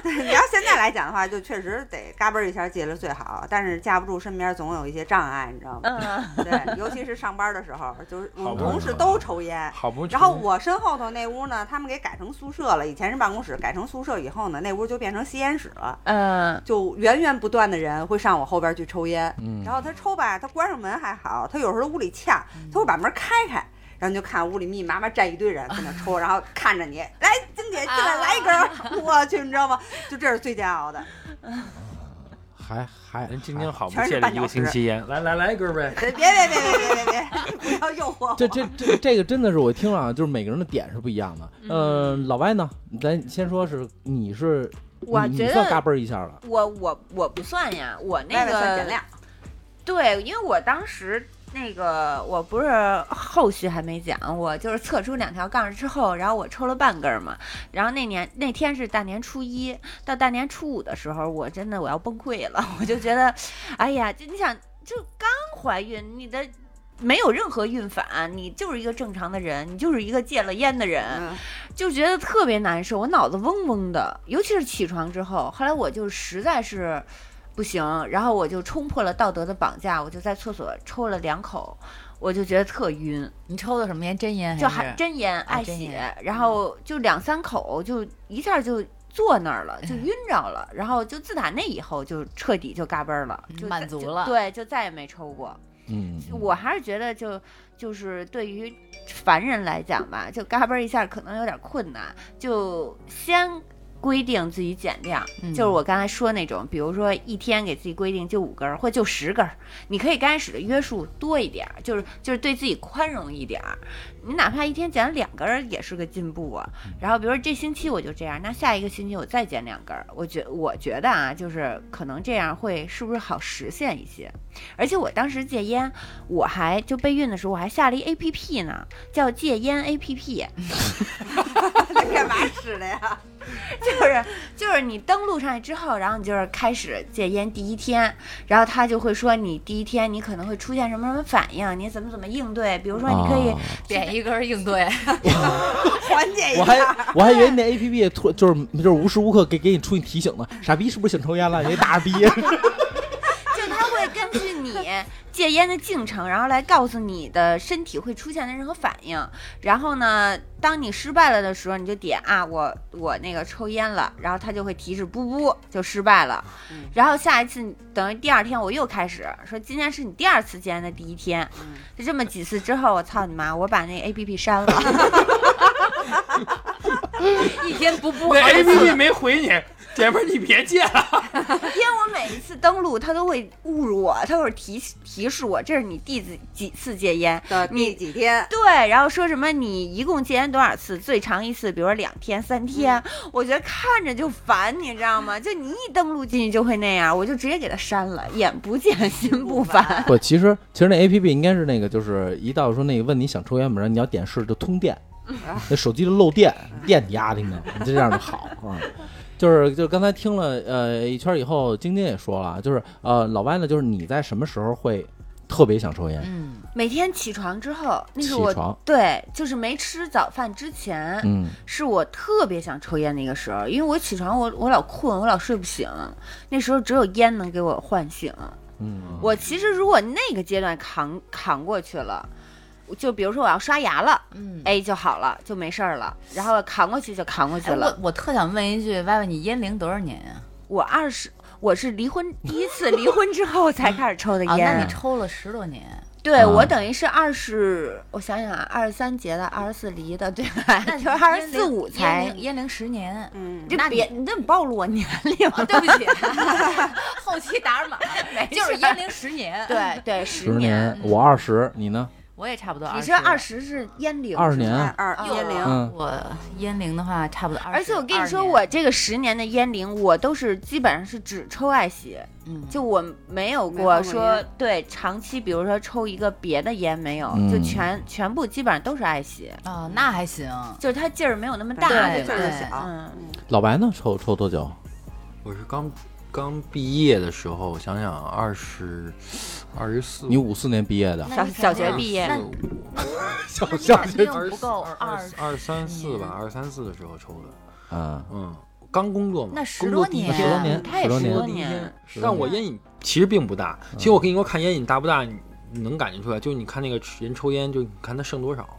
[SPEAKER 1] 对，你要现在来讲的话，就确实得嘎嘣儿一下戒了最好，但是架不住身边总有一些障碍，你知道吗？
[SPEAKER 5] 嗯，
[SPEAKER 1] 对，尤其是上班的时候，就是我们同事都抽烟。
[SPEAKER 3] 好不。
[SPEAKER 1] 然后我身后头那屋呢，他们给改成宿舍了。以前是办公室，改成宿舍以后呢，那屋就变成吸烟室了。
[SPEAKER 5] 嗯，
[SPEAKER 1] 就源源不断的人会上我后边去抽烟，
[SPEAKER 4] 嗯
[SPEAKER 1] 然后他抽吧，他关上门还好，他有时候屋里呛，他会把门开开，然后就看屋里密麻麻站一堆人在那抽，然后看着你来，晶姐进来来一根儿，我去你知道吗？就这是最煎熬的。
[SPEAKER 4] 还还
[SPEAKER 3] 人晶晶好不戒了一个星期烟，来来来一根儿呗。
[SPEAKER 1] 别别别别别别别不要诱惑我。
[SPEAKER 4] 这这这这个真的是我听上就是每个人的点是不一样的。嗯，老外呢，咱先说是你是，
[SPEAKER 5] 我觉得
[SPEAKER 4] 嘎嘣儿一下了。
[SPEAKER 5] 我我我不算呀，我那个对，因为我当时。那个我不是后续还没讲，我就是测出两条杠之后，然后我抽了半根儿嘛，然后那年那天是大年初一，到大年初五的时候，我真的我要崩溃了，我就觉得，哎呀，就你想就刚怀孕，你的。没有任何孕反，你就是一个正常的人，你就是一个戒了烟的人，
[SPEAKER 1] 嗯，
[SPEAKER 5] 就觉得特别难受，我脑子嗡嗡的，尤其是起床之后。后来我就实在是不行，然后我就冲破了道德的绑架，我就在厕所抽了两口，我就觉得特晕，
[SPEAKER 2] 你抽的什么烟？真烟
[SPEAKER 5] 就
[SPEAKER 2] 还
[SPEAKER 5] 真烟爱
[SPEAKER 2] 真
[SPEAKER 5] 血
[SPEAKER 2] 烟，
[SPEAKER 5] 然后就两三口就一下就。坐那儿了，就晕着了，然后就自打那以后就彻底就嘎嘣儿了，就
[SPEAKER 2] 满足了
[SPEAKER 5] 对，就再也没抽过。
[SPEAKER 4] 嗯，嗯
[SPEAKER 5] 我还是觉得就就是对于凡人来讲吧，就嘎嘣儿一下可能有点困难，就先规定自己减量，
[SPEAKER 2] 嗯
[SPEAKER 5] 就是我刚才说那种，比如说一天给自己规定就五根儿或就十根儿，你可以刚开始的约束多一点儿，就是就是对自己宽容一点儿。你哪怕一天减两根儿也是个进步啊。然后比如说这星期我就这样，那下一个星期我再减两根儿，我觉我觉得啊，就是可能这样会是不是好实现一些？而且我当时戒烟，我还就备孕的时候我还下了一 A P P 呢，叫戒烟 A P P。
[SPEAKER 1] 那干嘛使的呀？
[SPEAKER 5] 就是就是你登录上去之后，然后你就是开始戒烟第一天，然后他就会说你第一天你可能会出现什么什么反应，你怎么怎么应对，比如说你可以
[SPEAKER 4] 啊
[SPEAKER 2] 点一根儿应对，
[SPEAKER 1] 缓解一下
[SPEAKER 4] 我还。我还以为那 A P P 突就是就是无时无刻给给你出你提醒呢，傻逼是不是想抽烟了？你这大逼，
[SPEAKER 5] 戒烟的进程，然后来告诉你的身体会出现的任何反应。然后呢，当你失败了的时候，你就点啊，我我那个抽烟了，然后它就会提示不不就失败了。
[SPEAKER 1] 嗯
[SPEAKER 5] 然后下一次等于第二天我又开始说，今天是你第二次戒烟的第一天。
[SPEAKER 1] 嗯
[SPEAKER 5] 就这么几次之后，我操你妈，我把那 A P P 删了。
[SPEAKER 2] 一天不不
[SPEAKER 3] 那 A P P 没回你，姐们儿你别戒了。
[SPEAKER 5] 每一次登录，他都会侮辱我，他会提提示我这是你第几几次戒烟，
[SPEAKER 1] 的第几天？
[SPEAKER 5] 对，然后说什么你一共戒烟多少次，最长一次，比如说两天、三天，我觉得看着就烦，你知道吗？就你一登录进去就会那样，我就直接给他删了，眼不见心不烦。
[SPEAKER 4] 不，其实其实那 A P P 应该是那个，就是一到说那个问你想抽烟吗？你要点是就通电，那手机就漏电，电你丫的呢，你这样就好啊。就是就是刚才听了呃一圈以后，晶晶也说了，就是呃老歪呢，就是你在什么时候会特别想抽烟？
[SPEAKER 2] 嗯，
[SPEAKER 5] 每天起床之后，那
[SPEAKER 4] 起
[SPEAKER 5] 是我
[SPEAKER 4] 床，
[SPEAKER 5] 对，就是没吃早饭之前，
[SPEAKER 4] 嗯
[SPEAKER 5] 是我特别想抽烟的一个时候，因为我起床我我老困，我老睡不醒，那时候只有烟能给我唤醒。
[SPEAKER 4] 嗯，
[SPEAKER 5] 我其实如果那个阶段扛扛过去了，就比如说我要刷牙了，
[SPEAKER 2] 嗯，
[SPEAKER 5] 哎就好了，就没事儿了，然后扛过去就扛过去
[SPEAKER 2] 哎，
[SPEAKER 5] 了。
[SPEAKER 2] 我我特想问一句，歪歪，你烟龄多少年呀？
[SPEAKER 5] 我二十，我是离婚第一次离婚之后才开始抽的
[SPEAKER 2] 啊，
[SPEAKER 5] 烟。
[SPEAKER 2] 那你抽了十多年，
[SPEAKER 5] 对、
[SPEAKER 4] 啊
[SPEAKER 5] 我等于是二十，我想想啊，二十三结的，二十四离的，对吧？那就是二十四五才
[SPEAKER 2] 烟龄。十年。
[SPEAKER 1] 嗯，
[SPEAKER 5] 这
[SPEAKER 2] 那
[SPEAKER 5] 别，你这暴露我年龄了。
[SPEAKER 2] 对不起，后期打码，就是烟龄十年。
[SPEAKER 5] 对对，十
[SPEAKER 4] 十年，我二十，你呢？
[SPEAKER 2] 我也差不多20。
[SPEAKER 5] 你是二十是烟龄，
[SPEAKER 4] 二十年
[SPEAKER 1] 哎二
[SPEAKER 2] 哟
[SPEAKER 1] 烟龄，
[SPEAKER 4] 嗯
[SPEAKER 2] 我烟龄的话差不多二十。
[SPEAKER 5] 而且我跟你说，我这个十年的烟龄，我都是基本上是只抽爱惜，
[SPEAKER 2] 嗯
[SPEAKER 5] 就我没有
[SPEAKER 1] 过
[SPEAKER 5] 过说对长期，比如说抽一个别的烟没有，
[SPEAKER 4] 嗯
[SPEAKER 5] 就全全部基本上都是爱惜，
[SPEAKER 2] 哦，那还行。
[SPEAKER 5] 就是它劲儿没有那么大，
[SPEAKER 2] 对
[SPEAKER 1] 劲儿小。
[SPEAKER 5] 嗯，
[SPEAKER 4] 老白呢？抽抽多久？
[SPEAKER 3] 我是刚刚毕业的时候，想想二十二十四，
[SPEAKER 4] 你五四年毕业的，
[SPEAKER 5] 小小学毕业
[SPEAKER 2] 那
[SPEAKER 4] 小
[SPEAKER 2] 那
[SPEAKER 4] 小
[SPEAKER 2] 你肯定
[SPEAKER 3] 二
[SPEAKER 2] 不够
[SPEAKER 3] 二
[SPEAKER 2] 二
[SPEAKER 3] 二三四吧，二三四的时候抽的，
[SPEAKER 4] 啊，
[SPEAKER 3] 嗯，刚工作嘛，
[SPEAKER 2] 那十多年
[SPEAKER 4] 十多，年，
[SPEAKER 5] 他也十
[SPEAKER 4] 十多年
[SPEAKER 3] 但我烟瘾其实并不大。其实我跟你说，看烟瘾大不大，你你能感觉出来。就你看那个人抽烟，就你看他剩多少。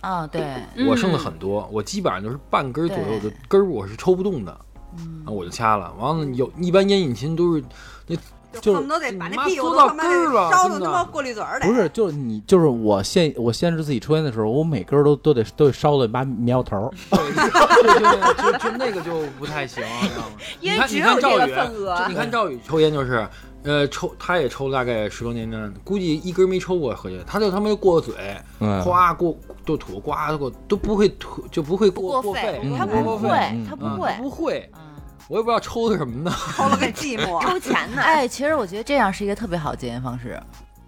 [SPEAKER 2] 啊，对，
[SPEAKER 3] 我剩的
[SPEAKER 5] 嗯
[SPEAKER 3] 很多，我基本上都是半根左右的根儿，我是抽不动的，
[SPEAKER 2] 嗯
[SPEAKER 3] 那我就掐了。完了有一般烟瘾其实都是那
[SPEAKER 1] 就恨不得得把
[SPEAKER 3] 你妈
[SPEAKER 1] 那屁股都他妈
[SPEAKER 3] 根儿了
[SPEAKER 1] 烧的他妈过滤嘴儿得。
[SPEAKER 4] 不是，就是你，就是我限我限制自己抽烟的时候，我每根儿都都得都得烧的妈棉花头儿。
[SPEAKER 3] 对，就就就就那个就不太行，知道吗？
[SPEAKER 5] 因为
[SPEAKER 3] 你看你
[SPEAKER 5] 只有这个
[SPEAKER 3] 看赵宇，你看赵宇抽烟就是，呃，抽他也抽了大概十多年呢，估计一根没抽过，合计他就他妈就过个嘴，
[SPEAKER 4] 嗯，
[SPEAKER 3] 夸过就吐，呱就过，都不会吐，就不会过
[SPEAKER 2] 过肺
[SPEAKER 3] 肺，
[SPEAKER 5] 他
[SPEAKER 4] 嗯
[SPEAKER 5] 不会他不会
[SPEAKER 3] 不会，
[SPEAKER 2] 嗯。
[SPEAKER 3] 我也不知道抽的什么呢，
[SPEAKER 1] 抽了个寂寞。
[SPEAKER 5] 抽钱呢。
[SPEAKER 2] 哎，其实我觉得这样是一个特别好的戒烟方式。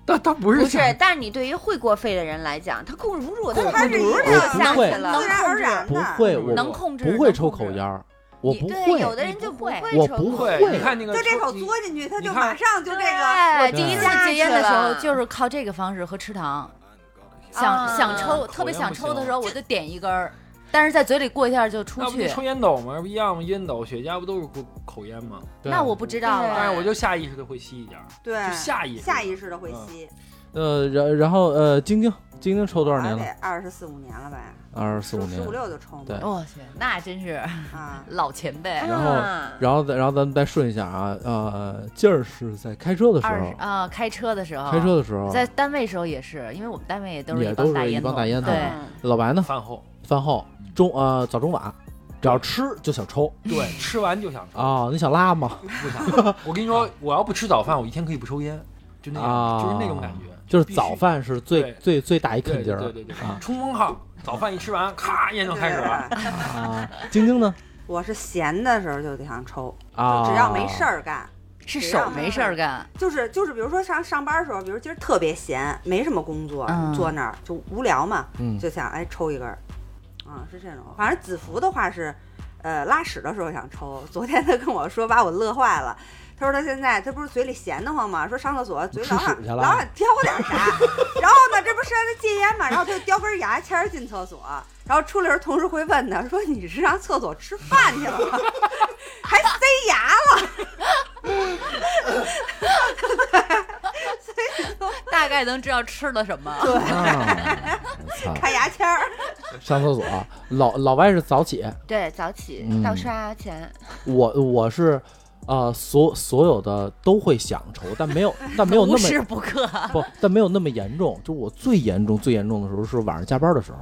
[SPEAKER 3] 但他不是
[SPEAKER 5] 不是，但是你对于会过肺的人来讲，他控制不住，他
[SPEAKER 1] 他是一
[SPEAKER 5] 嘟
[SPEAKER 1] 个
[SPEAKER 5] 就下
[SPEAKER 4] 不会
[SPEAKER 5] 去了
[SPEAKER 1] 自。然而然的。
[SPEAKER 4] 不会，我
[SPEAKER 2] 能控制
[SPEAKER 4] 不会抽口烟儿，我不
[SPEAKER 5] 对，
[SPEAKER 4] 会，
[SPEAKER 5] 有的人就不会
[SPEAKER 4] 我
[SPEAKER 5] 抽
[SPEAKER 4] 不会，
[SPEAKER 3] 你看那个
[SPEAKER 1] 就这口嘬进去，他就马上就这个。
[SPEAKER 2] 对，
[SPEAKER 4] 对
[SPEAKER 2] 第一次戒烟的时候就是靠这个方式和吃糖，想
[SPEAKER 5] 啊
[SPEAKER 2] 想抽，特别想抽的时候我就点一根儿，但是在嘴里过一下就出去。
[SPEAKER 3] 那不就抽烟斗吗？不一样吗？烟斗、雪茄不都是口口烟吗？
[SPEAKER 4] 对
[SPEAKER 2] 那我不知道
[SPEAKER 5] 对
[SPEAKER 2] 了。
[SPEAKER 3] 但是我就下意识的会吸一点儿，
[SPEAKER 1] 对，
[SPEAKER 3] 就下意识
[SPEAKER 1] 下意识的会吸。
[SPEAKER 4] 呃，然然后呃，晶晶晶晶抽多少年
[SPEAKER 1] 得
[SPEAKER 4] 了？
[SPEAKER 1] 二十四五年了吧？
[SPEAKER 4] 二十四五年
[SPEAKER 1] 十五
[SPEAKER 4] 年。
[SPEAKER 1] 六就抽嘛。
[SPEAKER 4] 对
[SPEAKER 2] 我去，那真是
[SPEAKER 1] 啊，
[SPEAKER 2] 老前辈。
[SPEAKER 4] 然后
[SPEAKER 5] 啊
[SPEAKER 4] 然后再然后咱们再顺一下啊，呃，劲儿是在开车的时候，
[SPEAKER 2] 啊，开车的时候，
[SPEAKER 4] 开车的时候，
[SPEAKER 2] 在单位时候也是，因为我们单位也都是
[SPEAKER 4] 也都是一
[SPEAKER 2] 帮大烟筒
[SPEAKER 4] 帮大烟筒
[SPEAKER 2] 对，
[SPEAKER 5] 嗯
[SPEAKER 4] 老白呢？
[SPEAKER 3] 饭后
[SPEAKER 4] 饭后中呃早中晚，只要吃就想抽
[SPEAKER 3] 对 吃完就想抽，
[SPEAKER 4] 啊？你想拉吗？
[SPEAKER 3] 不想。我跟你说，我要不吃早饭，我一天可以不抽烟，就那
[SPEAKER 4] 啊，
[SPEAKER 3] 就是那种感觉。
[SPEAKER 4] 就是早饭是最最最大一
[SPEAKER 3] 对
[SPEAKER 4] 啃劲儿
[SPEAKER 3] 对对对对
[SPEAKER 4] 啊，
[SPEAKER 3] 冲锋号，早饭一吃完，咔烟就开始了。
[SPEAKER 4] 啊！晶晶呢？
[SPEAKER 1] 我是闲的时候就得想抽，
[SPEAKER 4] 啊，
[SPEAKER 1] 只要没事儿干，
[SPEAKER 2] 是手没事儿干，
[SPEAKER 1] 就是就是，比如说上上班的时候，比如今儿特别闲，没什么工作，
[SPEAKER 2] 嗯
[SPEAKER 1] 坐那儿就无聊嘛，
[SPEAKER 4] 嗯
[SPEAKER 1] 就想哎抽一根儿，啊是这种。反正子福的话是，呃拉屎的时候想抽。昨天他跟我说把我乐坏了，他说他现在他不是嘴里闲得慌吗？说上厕所嘴里老老想叼点啥，然后呢这不是让他戒烟嘛，然后他就叼根牙签儿进厕所，然后出来时候同事会问他说你是上厕所吃饭去了吗？还塞牙了。
[SPEAKER 2] 大概能知道吃了什么。
[SPEAKER 1] 对，
[SPEAKER 4] 啊！我操，
[SPEAKER 1] 开牙签儿。
[SPEAKER 4] 上厕所，老老外是早起，
[SPEAKER 5] 对，早起
[SPEAKER 4] 嗯
[SPEAKER 5] 到刷牙前，
[SPEAKER 4] 我我是呃所所有的都会想抽，但没有 但没有那
[SPEAKER 2] 无时
[SPEAKER 4] 么
[SPEAKER 2] 不刻。
[SPEAKER 4] 不，但没有那么严重。就我最严重最严重的时候是晚上加班的时候，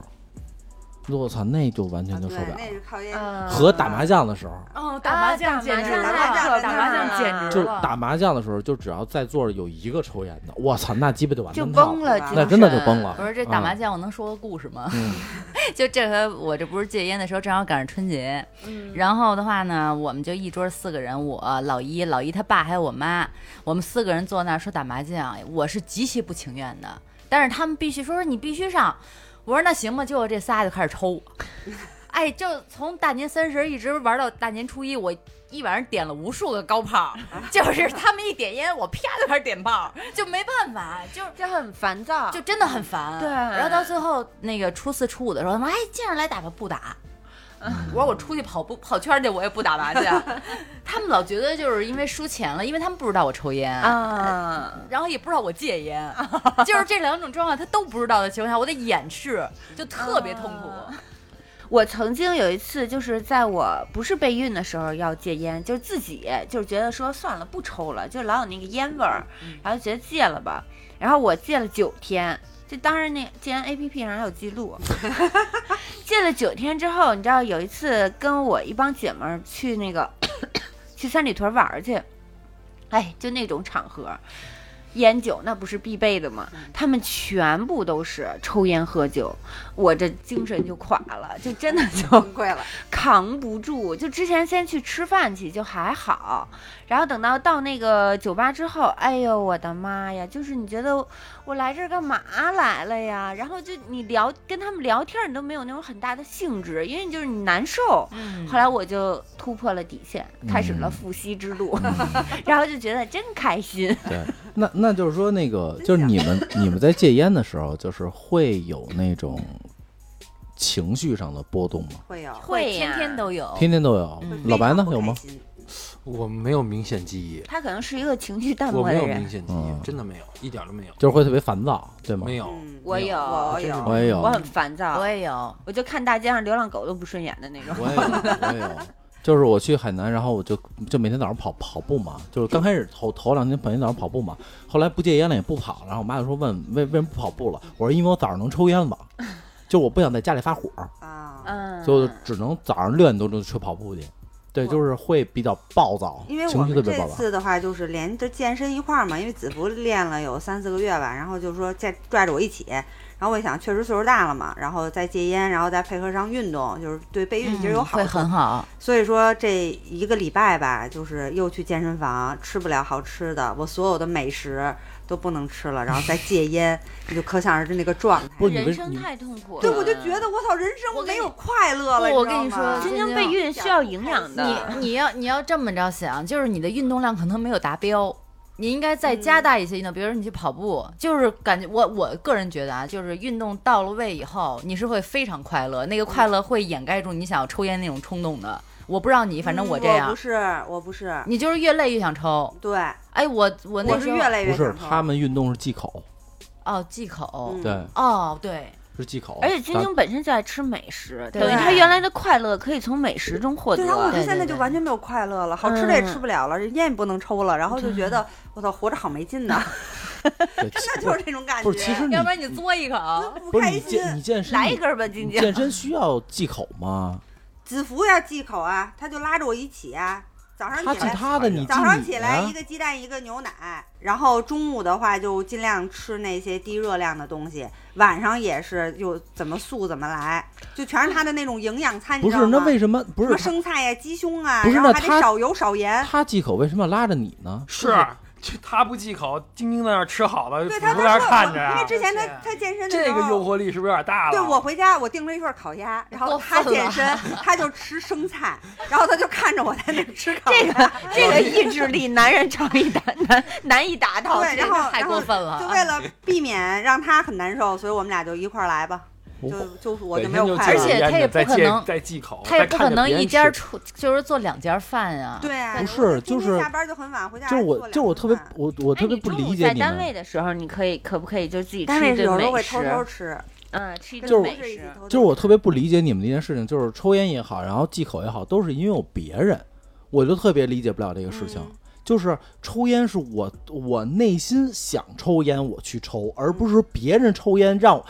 [SPEAKER 4] 我操，那就完全就受不了
[SPEAKER 1] 对，。那是靠烟。
[SPEAKER 5] 嗯
[SPEAKER 4] 和打麻将的时候，
[SPEAKER 2] 哦，
[SPEAKER 5] 打麻将简直
[SPEAKER 1] 了
[SPEAKER 2] 打麻将简直
[SPEAKER 4] 就是打麻将的时候，就只要在座有一个抽烟的，我操，那鸡巴就完
[SPEAKER 5] 就崩了，
[SPEAKER 1] 那
[SPEAKER 4] 那真的就崩了。
[SPEAKER 2] 不是这打麻将，我能说个故事吗？
[SPEAKER 4] 嗯
[SPEAKER 2] 就这回我这不是戒烟的时候，正好赶上春节，
[SPEAKER 5] 嗯
[SPEAKER 2] 然后的话呢，我们就一桌四个人，我老一、老一他爸还有我妈，我们四个人坐那儿说打麻将，我是极其不情愿的，但是他们必须说说你必须上，我说那行吧，就我这仨就开始抽，哎，就从大年三十一直玩到大年初一，我一晚上点了无数个高炮，就是他们一点烟，我啪就开始点炮，就没办法，就
[SPEAKER 5] 就很烦躁，
[SPEAKER 2] 就真的很烦。
[SPEAKER 5] 对
[SPEAKER 2] 然后到最后那个初四初五的时候，他们哎，接着来打吧，不打。我说我出去跑步跑圈去，我也不打麻将。他们老觉得就是因为输钱了，因为他们不知道我抽烟，
[SPEAKER 5] 啊，
[SPEAKER 2] 然后也不知道我戒烟，就是这两种状况他都不知道的情况下，我得掩饰，就特别痛苦。
[SPEAKER 5] 我曾经有一次，就是在我不是备孕的时候要戒烟，就是自己就是觉得说算了不抽了，就老有那个烟味儿，然后觉得戒了吧。然后我戒了九天，就当然那戒烟 A P P 上还有记录。戒了九天之后，你知道有一次跟我一帮姐们儿去那个去三里屯玩儿去，哎，就那种场合。烟酒那不是必备的吗？他们全部都是抽烟喝酒，我这精神就垮了，就真的就
[SPEAKER 1] 崩溃了。
[SPEAKER 5] 扛不住。就之前先去吃饭去就还好，然后等到到那个酒吧之后，哎呦我的妈呀！就是你觉得我来这儿干嘛来了呀？然后就你聊跟他们聊天，你都没有那种很大的兴致，因为就是你难受。
[SPEAKER 2] 嗯
[SPEAKER 5] 后来我就突破了底线，开始了复吸之路，然后就觉得真开心。
[SPEAKER 4] 对，那那就是说，那个就是你们你们在戒烟的时候，就是会有那种情绪上的波动吗？
[SPEAKER 1] 会有，
[SPEAKER 5] 会
[SPEAKER 2] 天天都有。
[SPEAKER 4] 天天都有。
[SPEAKER 2] 嗯
[SPEAKER 4] 老白呢？有吗？？
[SPEAKER 3] 我没有明显记忆，
[SPEAKER 5] 他可能是一个情绪淡漠的人
[SPEAKER 3] 我没有明，显记
[SPEAKER 4] 嗯。
[SPEAKER 3] 忆，真的没有，一点都没有，
[SPEAKER 4] 就是会特别烦躁，对吗？
[SPEAKER 3] 没有。
[SPEAKER 1] 嗯，
[SPEAKER 5] 我有
[SPEAKER 1] 我有，
[SPEAKER 4] 我也有，
[SPEAKER 5] 我很烦躁。
[SPEAKER 2] 我，也有，
[SPEAKER 5] 我就看大街上流浪狗都不顺眼的那种。
[SPEAKER 4] 我也有，我也有。就是我去海南，然后我就就每天早上跑跑步嘛，就是刚开始头头两天每天早上跑步嘛，后来不戒烟了也不跑了，然后我妈就说问为为什么不跑步了，我说因为我早上能抽烟了，就我不想在家里发火，
[SPEAKER 1] 啊，
[SPEAKER 5] 嗯，
[SPEAKER 4] 所以我就只能早上六点多钟去跑步去，对，就是会比较暴躁，
[SPEAKER 1] 因为我们这。次的话就是连着健身一块儿嘛，因为子福练了有三四个月吧，然后就说再拽着我一起，然后我一想，确实岁数大了嘛，然后再戒烟，然后再配合上运动，就是对备孕其实有好
[SPEAKER 2] 会
[SPEAKER 1] 处。
[SPEAKER 2] 很好。
[SPEAKER 1] 所以说这一个礼拜吧，就是又去健身房，吃不了好吃的，我所有的美食都不能吃了，然后再戒 烟，你就可想而知那个状态。
[SPEAKER 4] 不你为你
[SPEAKER 5] 人生太痛苦了。
[SPEAKER 1] 对，我就觉得我操，人生
[SPEAKER 2] 我
[SPEAKER 1] 没有快乐了。
[SPEAKER 2] 不我跟你说
[SPEAKER 5] 真正备孕需要营养的。
[SPEAKER 2] 你你要你要这么着想，就是你的运动量可能没有达标，你应该再加大一些运动，比如说你去跑步，就是感觉我我个人觉得啊，就是运动到了位以后，你是会非常快乐，那个快乐会掩盖住你想要抽烟那种冲动的。我不知道你，反正
[SPEAKER 1] 嗯
[SPEAKER 2] 我这样，
[SPEAKER 1] 不是，我不是，
[SPEAKER 2] 你就是越累越想抽。
[SPEAKER 1] 对，
[SPEAKER 2] 哎，我我那时候
[SPEAKER 1] 我是越累
[SPEAKER 4] 不是
[SPEAKER 1] 越想抽。
[SPEAKER 4] 他们运动是忌口，
[SPEAKER 2] 哦忌口，
[SPEAKER 1] 嗯。
[SPEAKER 4] 对，
[SPEAKER 2] 哦对，
[SPEAKER 4] 是忌口，
[SPEAKER 5] 而且晶晶本身就爱吃美食，
[SPEAKER 2] 对
[SPEAKER 5] 等于她原来的快乐可以从美食中获得
[SPEAKER 1] 对，。然后我就
[SPEAKER 2] 对
[SPEAKER 1] 现在就完全没有快乐了，好吃的也
[SPEAKER 5] 嗯
[SPEAKER 1] 吃不了了，烟也不能抽了，然后就觉得我操，活着好没劲呐，
[SPEAKER 4] 真
[SPEAKER 1] 的就是这种感觉。
[SPEAKER 4] 不是，其实你
[SPEAKER 2] 要不然你嘬一口。
[SPEAKER 1] 不开心
[SPEAKER 4] 不是你健。身
[SPEAKER 5] 来一根吧，晶晶。
[SPEAKER 4] 健身需要忌口吗？
[SPEAKER 1] 子服要忌口啊，他就拉着我一起啊，早上起来。
[SPEAKER 4] 他的，你
[SPEAKER 1] 早上起来
[SPEAKER 4] 啊
[SPEAKER 1] 一个鸡蛋一个牛奶，然后中午的话就尽量吃那些低热量的东西，晚上也是就怎么素怎么来，就全是他的那种营养餐，你
[SPEAKER 4] 不是？
[SPEAKER 1] 知道吗？
[SPEAKER 4] 那为什么不
[SPEAKER 1] 什么
[SPEAKER 4] 是
[SPEAKER 1] 生菜呀、鸡胸啊，
[SPEAKER 4] 不是
[SPEAKER 1] 然后
[SPEAKER 4] 那他
[SPEAKER 1] 还得少油少盐。
[SPEAKER 4] 他忌口，为什么要拉着你呢？
[SPEAKER 3] 是，就他不忌口，晶晶在那儿吃好了，
[SPEAKER 1] 对他，
[SPEAKER 3] 在那儿
[SPEAKER 1] 他说
[SPEAKER 3] 看着啊
[SPEAKER 1] 因为。之前他他健身的时
[SPEAKER 3] 这
[SPEAKER 1] 候，
[SPEAKER 3] 个诱惑力是不是有点大了？
[SPEAKER 1] 对我回家，我订了一份烤鸭，然后他健身，他就吃生菜，然后他就看着我在那儿吃烤鸭这，
[SPEAKER 5] 个 这个意志力，男人常易达难难以达到。
[SPEAKER 1] 对，然后
[SPEAKER 2] 太
[SPEAKER 1] 然后
[SPEAKER 2] 过分了
[SPEAKER 1] 就为了避免让他很难受，所以我们俩就一块儿来吧，就就我就没有快
[SPEAKER 2] 而
[SPEAKER 1] 乐。
[SPEAKER 2] 且他也不可能
[SPEAKER 3] 再忌口，
[SPEAKER 2] 他也不可能一家
[SPEAKER 3] 家
[SPEAKER 2] 出，就是做两家饭啊。
[SPEAKER 1] 对啊，
[SPEAKER 4] 不是就是
[SPEAKER 1] 下班就很晚，回家
[SPEAKER 4] 就是我，就是我特别我我特别不理解
[SPEAKER 5] 在单
[SPEAKER 4] 你们，
[SPEAKER 5] 位的时候，你可以可不可以就自己
[SPEAKER 1] 单位
[SPEAKER 5] 吃一顿
[SPEAKER 1] 有时候会
[SPEAKER 5] 美食？
[SPEAKER 1] 偷偷吃，
[SPEAKER 5] 嗯，吃一
[SPEAKER 4] 就是就是我特别不理解你们的一件事情，就是抽烟也好，然后忌口也好，都是因为有别人，我就特别理解不了这个事情。
[SPEAKER 1] 嗯
[SPEAKER 4] 就是抽烟是我我内心想抽烟我去抽，而不是别人抽烟让我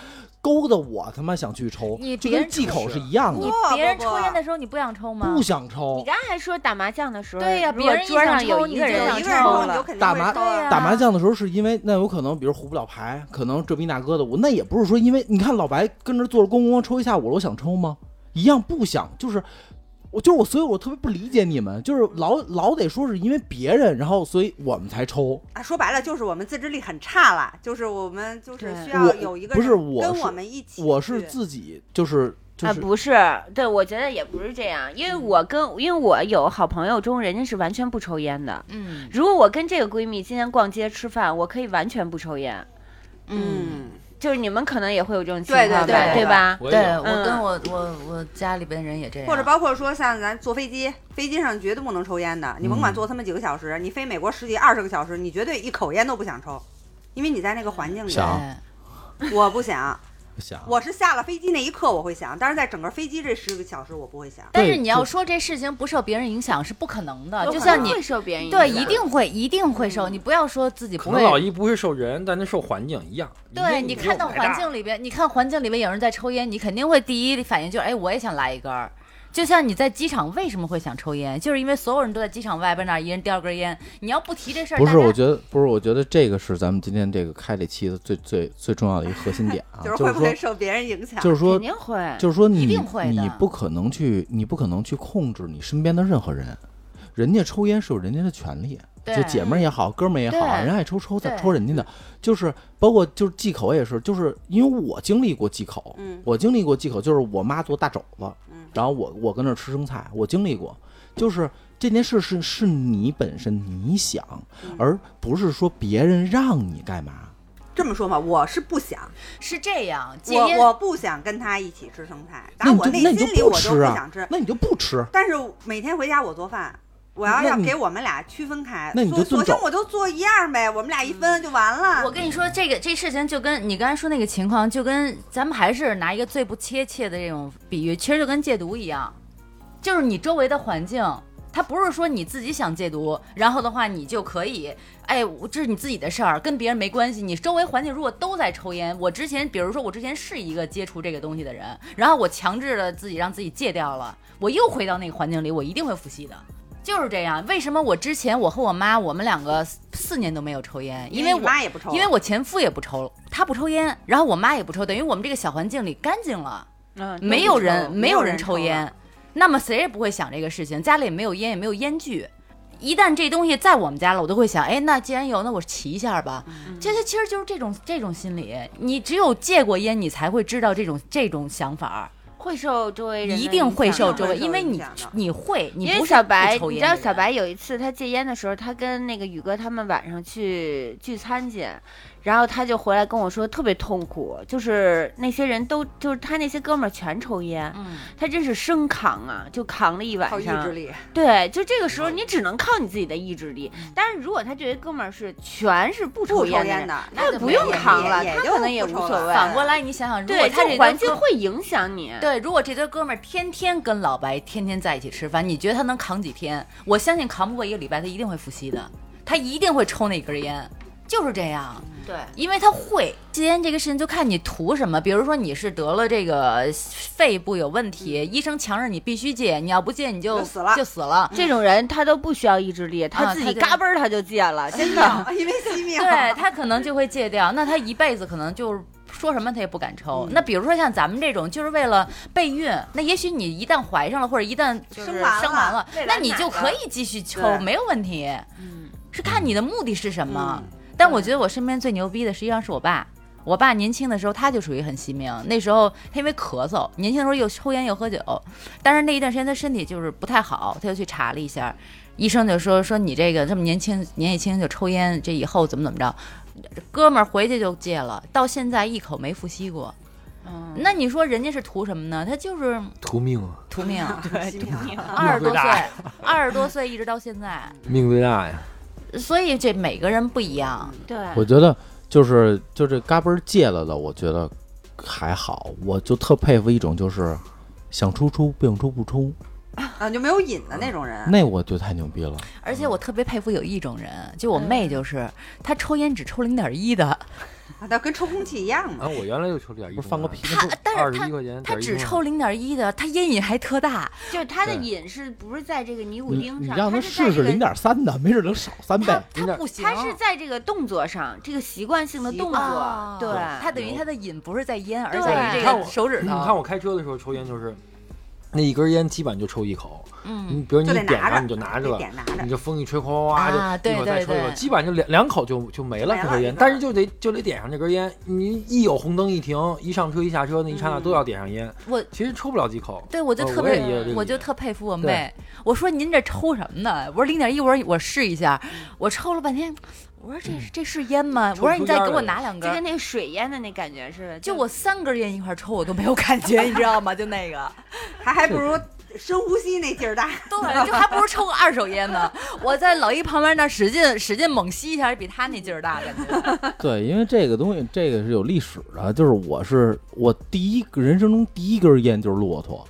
[SPEAKER 4] 勾的我他妈想去抽，就
[SPEAKER 2] 你别人
[SPEAKER 4] 跟忌口是一样的，
[SPEAKER 1] 你
[SPEAKER 2] 别人抽烟的时候你不想抽吗
[SPEAKER 4] 不？想抽
[SPEAKER 5] 你。刚才还说打麻将的时候，
[SPEAKER 2] 对呀别人一
[SPEAKER 5] 桌上有一个人
[SPEAKER 2] 想
[SPEAKER 1] 一个人抽
[SPEAKER 5] 了，
[SPEAKER 4] 打麻打麻将的时候是因为那有可能，比如胡不了牌，可能这逼那哥的，我那也不是说因为你看老白跟着坐着咣咣咣抽一下午了，我想抽吗？一样不想，就是我就我，所以我特别不理解你们，就是老老得说是因为别人，然后所以我们才抽。
[SPEAKER 1] 啊，说白了就是我们自制力很差了，就是我们就是需要有一个
[SPEAKER 4] 不是
[SPEAKER 1] 我跟
[SPEAKER 4] 我
[SPEAKER 1] 们一起去。
[SPEAKER 4] 我是自己就是就
[SPEAKER 5] 啊，
[SPEAKER 4] 是、
[SPEAKER 5] 不是，对我觉得也不是这样，因为我跟因为我有好朋友中，人家是完全不抽烟的。
[SPEAKER 2] 嗯
[SPEAKER 5] 如果我跟这个闺蜜今天逛街吃饭，我可以完全不抽烟。
[SPEAKER 1] 嗯，
[SPEAKER 5] 就是你们可能也会有这种情况吧，
[SPEAKER 1] 对对
[SPEAKER 5] 对吧？
[SPEAKER 2] 对。
[SPEAKER 3] 我
[SPEAKER 2] 跟我我我家里边人也这样，
[SPEAKER 1] 或者包括说像咱坐飞机，飞机上绝对不能抽烟的，你甭管
[SPEAKER 4] 嗯。
[SPEAKER 1] 坐他们几个小时，你飞美国十几二十个小时，你绝对一口烟都不想抽，因为你在那个环境里。我不想，
[SPEAKER 4] 想
[SPEAKER 1] 我是下了飞机那一刻我会想，但是在整个飞机这十个小时我不会想。
[SPEAKER 2] 但是你要说这事情不受别人影响是不可能的，就像你
[SPEAKER 5] 会受别人影
[SPEAKER 2] 对，一定会一定会受，你不要说自己不
[SPEAKER 3] 可能老
[SPEAKER 2] 会。
[SPEAKER 3] 一不会受人，但那受环境一样。
[SPEAKER 2] 对你看到环境里边，你看环境里边有人在抽烟，你肯定会第一反应就是，哎，我也想来一根儿。就像你在机场为什么会想抽烟，就是因为所有人都在机场外边那儿一人叼根烟，你要不提这事儿，
[SPEAKER 4] 不是，我觉得不是，我觉得这个是咱们今天这个开这期的最最最重要的一个核心点啊，
[SPEAKER 1] 就是
[SPEAKER 4] 说，
[SPEAKER 1] 不会受别人影响？
[SPEAKER 4] 就是说
[SPEAKER 5] 肯，定会。
[SPEAKER 4] 就是说你
[SPEAKER 2] 定会
[SPEAKER 4] 你不可能去，你不可能去控制你身边的任何人，人家抽烟是有人家的权利，就姐们儿也好，哥们儿也好，人爱抽抽，再抽人家的，就是包括就是忌口也是，就是因为我经历过忌口，
[SPEAKER 1] 嗯
[SPEAKER 4] 我经历过忌口，就是我妈做大肘子，
[SPEAKER 1] 嗯
[SPEAKER 4] 然后我我跟那儿吃生菜，我经历过，就是这件事是是你本身你想，
[SPEAKER 1] 嗯
[SPEAKER 4] 而不是说别人让你干嘛。
[SPEAKER 1] 这么说嘛，我是不想，
[SPEAKER 2] 是这样，戒烟
[SPEAKER 1] 我我不想跟他一起吃生菜，
[SPEAKER 4] 那你
[SPEAKER 1] 但我内
[SPEAKER 4] 就那你就
[SPEAKER 1] 心里我就
[SPEAKER 4] 不吃啊
[SPEAKER 1] 不想吃。
[SPEAKER 4] 那你就不吃，
[SPEAKER 1] 但是每天回家我做饭，我要要给我们俩区分开，
[SPEAKER 4] 那你就
[SPEAKER 1] 索索性我就做一样呗，我们俩一分就完了。
[SPEAKER 2] 我跟你说，这个这事情就跟你刚才说那个情况，就跟咱们还是拿一个最不贴切的这种比喻，其实就跟戒毒一样，就是你周围的环境，它不是说你自己想戒毒，然后的话你就可以，哎，这是你自己的事儿，跟别人没关系。你周围环境如果都在抽烟，我之前比如说我之前是一个接触这个东西的人，然后我强制了自己让自己戒掉了，我又回到那个环境里，我一定会复吸的。就是这样，为什么我之前我和我妈我们两个四年都没有抽烟？因为
[SPEAKER 1] 你
[SPEAKER 2] 我
[SPEAKER 1] 妈也不抽，
[SPEAKER 2] 因为我前夫也不抽，他不抽烟，然后我妈也不抽，等于我们这个小环境里干净了，
[SPEAKER 5] 嗯，
[SPEAKER 2] 没有人
[SPEAKER 1] 没有
[SPEAKER 2] 人
[SPEAKER 1] 人抽
[SPEAKER 2] 抽烟
[SPEAKER 1] 了，
[SPEAKER 2] 那么谁也不会想这个事情，家里也没有烟，也没有烟具。一旦这东西在我们家了，我都会想，哎，那既然有，那我骑一下吧。
[SPEAKER 1] 嗯
[SPEAKER 2] 这这其实就是这种这种心理，你只有戒过烟，你才会知道这种这种想法，
[SPEAKER 5] 会受周围人的
[SPEAKER 2] 一定会受周围，因为你你会，你不是
[SPEAKER 5] 小白，你知道小白有一次他戒烟的时候，他跟那个宇哥他们晚上去聚餐去，然后他就回来跟我说特别痛苦，就是那些人都就是他那些哥们儿全抽烟，
[SPEAKER 2] 嗯，
[SPEAKER 5] 他真是生扛啊，就扛了一晚
[SPEAKER 1] 靠意
[SPEAKER 5] 上。
[SPEAKER 1] 志力，
[SPEAKER 5] 对，就这个时候你只能靠你自己的意志力。但是如果他这些哥们儿是全是不
[SPEAKER 1] 不
[SPEAKER 5] 抽烟的人，
[SPEAKER 1] 抽烟的，
[SPEAKER 5] 他不用扛了，他可能也无所谓。
[SPEAKER 2] 反过来你想想，如果
[SPEAKER 5] 对，
[SPEAKER 2] 他这
[SPEAKER 5] 这环境会影响你。
[SPEAKER 2] 对，如果这堆哥们儿天天跟老白天天在一起吃饭，你觉得他能扛几天？我相信扛不过一个礼拜，他一定会复吸的，他一定会抽那根烟，就是这样。
[SPEAKER 5] 对，
[SPEAKER 2] 因为他会戒烟这个事情，就看你图什么。比如说你是得了这个肺部有问题，医生强制你必须戒，你要不戒你就
[SPEAKER 1] 就死了
[SPEAKER 2] 就死了。
[SPEAKER 5] 这种人他都不需要意志力，他自己嘎嘣儿他就戒了，真的。
[SPEAKER 1] 因为惜命。
[SPEAKER 2] 对他可能就会戒掉，那他一辈子可能就是说什么他也不敢抽。那比如说像咱们这种，就是为了备孕，那也许你一旦怀上了，或者一旦
[SPEAKER 1] 生完了
[SPEAKER 2] 生完了那你就可以继续抽，没有问题。
[SPEAKER 5] 嗯，
[SPEAKER 2] 是看你的目的是什么。
[SPEAKER 1] 嗯
[SPEAKER 2] 但我觉得我身边最牛逼的实际上是我爸。我爸年轻的时候他就属于很惜命，那时候他因为咳嗽，年轻的时候又抽烟又喝酒，但是那一段时间他身体就是不太好，他就去查了一下，医生就说说你这个这么年轻年纪轻就抽烟，这以后怎么怎么着，哥们儿回去就戒了，到现在一口没复吸过。
[SPEAKER 5] 嗯
[SPEAKER 2] 那你说人家是图什么呢？他就是
[SPEAKER 3] 图命啊，
[SPEAKER 2] 图命，
[SPEAKER 1] 惜命
[SPEAKER 2] 二十多岁，二十多岁一直到现在，
[SPEAKER 3] 命最大呀。
[SPEAKER 2] 所以这每个人不一样。
[SPEAKER 5] 对，
[SPEAKER 4] 我觉得就是就这嘎嘣儿戒了的，我觉得还好。我就特佩服一种就是想出出，不想出不出，
[SPEAKER 1] 啊，就没有瘾的那种人。
[SPEAKER 4] 那我就太牛逼了。
[SPEAKER 2] 而且我特别佩服有一种人，就我妹，就是她抽烟只抽零点一的，
[SPEAKER 1] 啊，那跟抽空气一样嘛。
[SPEAKER 3] 啊，我原来就抽点一，
[SPEAKER 4] 不是放个屁
[SPEAKER 2] 他但是她
[SPEAKER 3] 二十一块钱，
[SPEAKER 2] 她
[SPEAKER 3] 点一公
[SPEAKER 2] 只抽零点一的，他烟瘾还特大。
[SPEAKER 5] 就是他的瘾是不是在这个尼古丁上？
[SPEAKER 4] 你让他试试零点三的，没准能少三倍
[SPEAKER 2] 她。
[SPEAKER 3] 零点
[SPEAKER 2] 她不行，
[SPEAKER 5] 他是在这个动作上，这个习惯性的动作，
[SPEAKER 2] 啊
[SPEAKER 5] 对，
[SPEAKER 2] 他等于他的瘾不是在烟，而在于这个
[SPEAKER 3] 你看我
[SPEAKER 2] 手指头。
[SPEAKER 3] 你看我开车的时候抽烟就是，那一根烟基本就抽一口，
[SPEAKER 2] 嗯，
[SPEAKER 3] 你比如你点上你就拿着了，你这风一吹，哗哗哗就
[SPEAKER 2] 啊对
[SPEAKER 3] 一会儿再
[SPEAKER 2] 对
[SPEAKER 3] 抽一口，
[SPEAKER 2] 对
[SPEAKER 3] 基本上就两两口就就没了这根烟，但是就得就得点上这根烟，你一有红灯一停，一上车一下车那一刹那
[SPEAKER 1] 嗯
[SPEAKER 3] 都要点上烟，
[SPEAKER 2] 我
[SPEAKER 3] 其实抽不了几口。
[SPEAKER 2] 对我就特别我就特佩服我妹。我说您这抽什么呢？我说零点一，我说我试一下，我抽了半天，我说这是这是烟吗？我说你再给我拿两根儿
[SPEAKER 5] 就跟。那个水烟的那感觉似的。
[SPEAKER 2] 就我三根烟一块抽，我都没有感觉，你知道吗？就那个，
[SPEAKER 1] 还还不如深呼吸那劲儿大。
[SPEAKER 2] 对，就还不如抽个二手烟呢。我在老一旁边那使劲使劲猛吸一下，比他那劲儿大，感觉。
[SPEAKER 4] 对，因为这个东西，这个是有历史的。就是我是我第一个人生中第一根烟就是骆驼，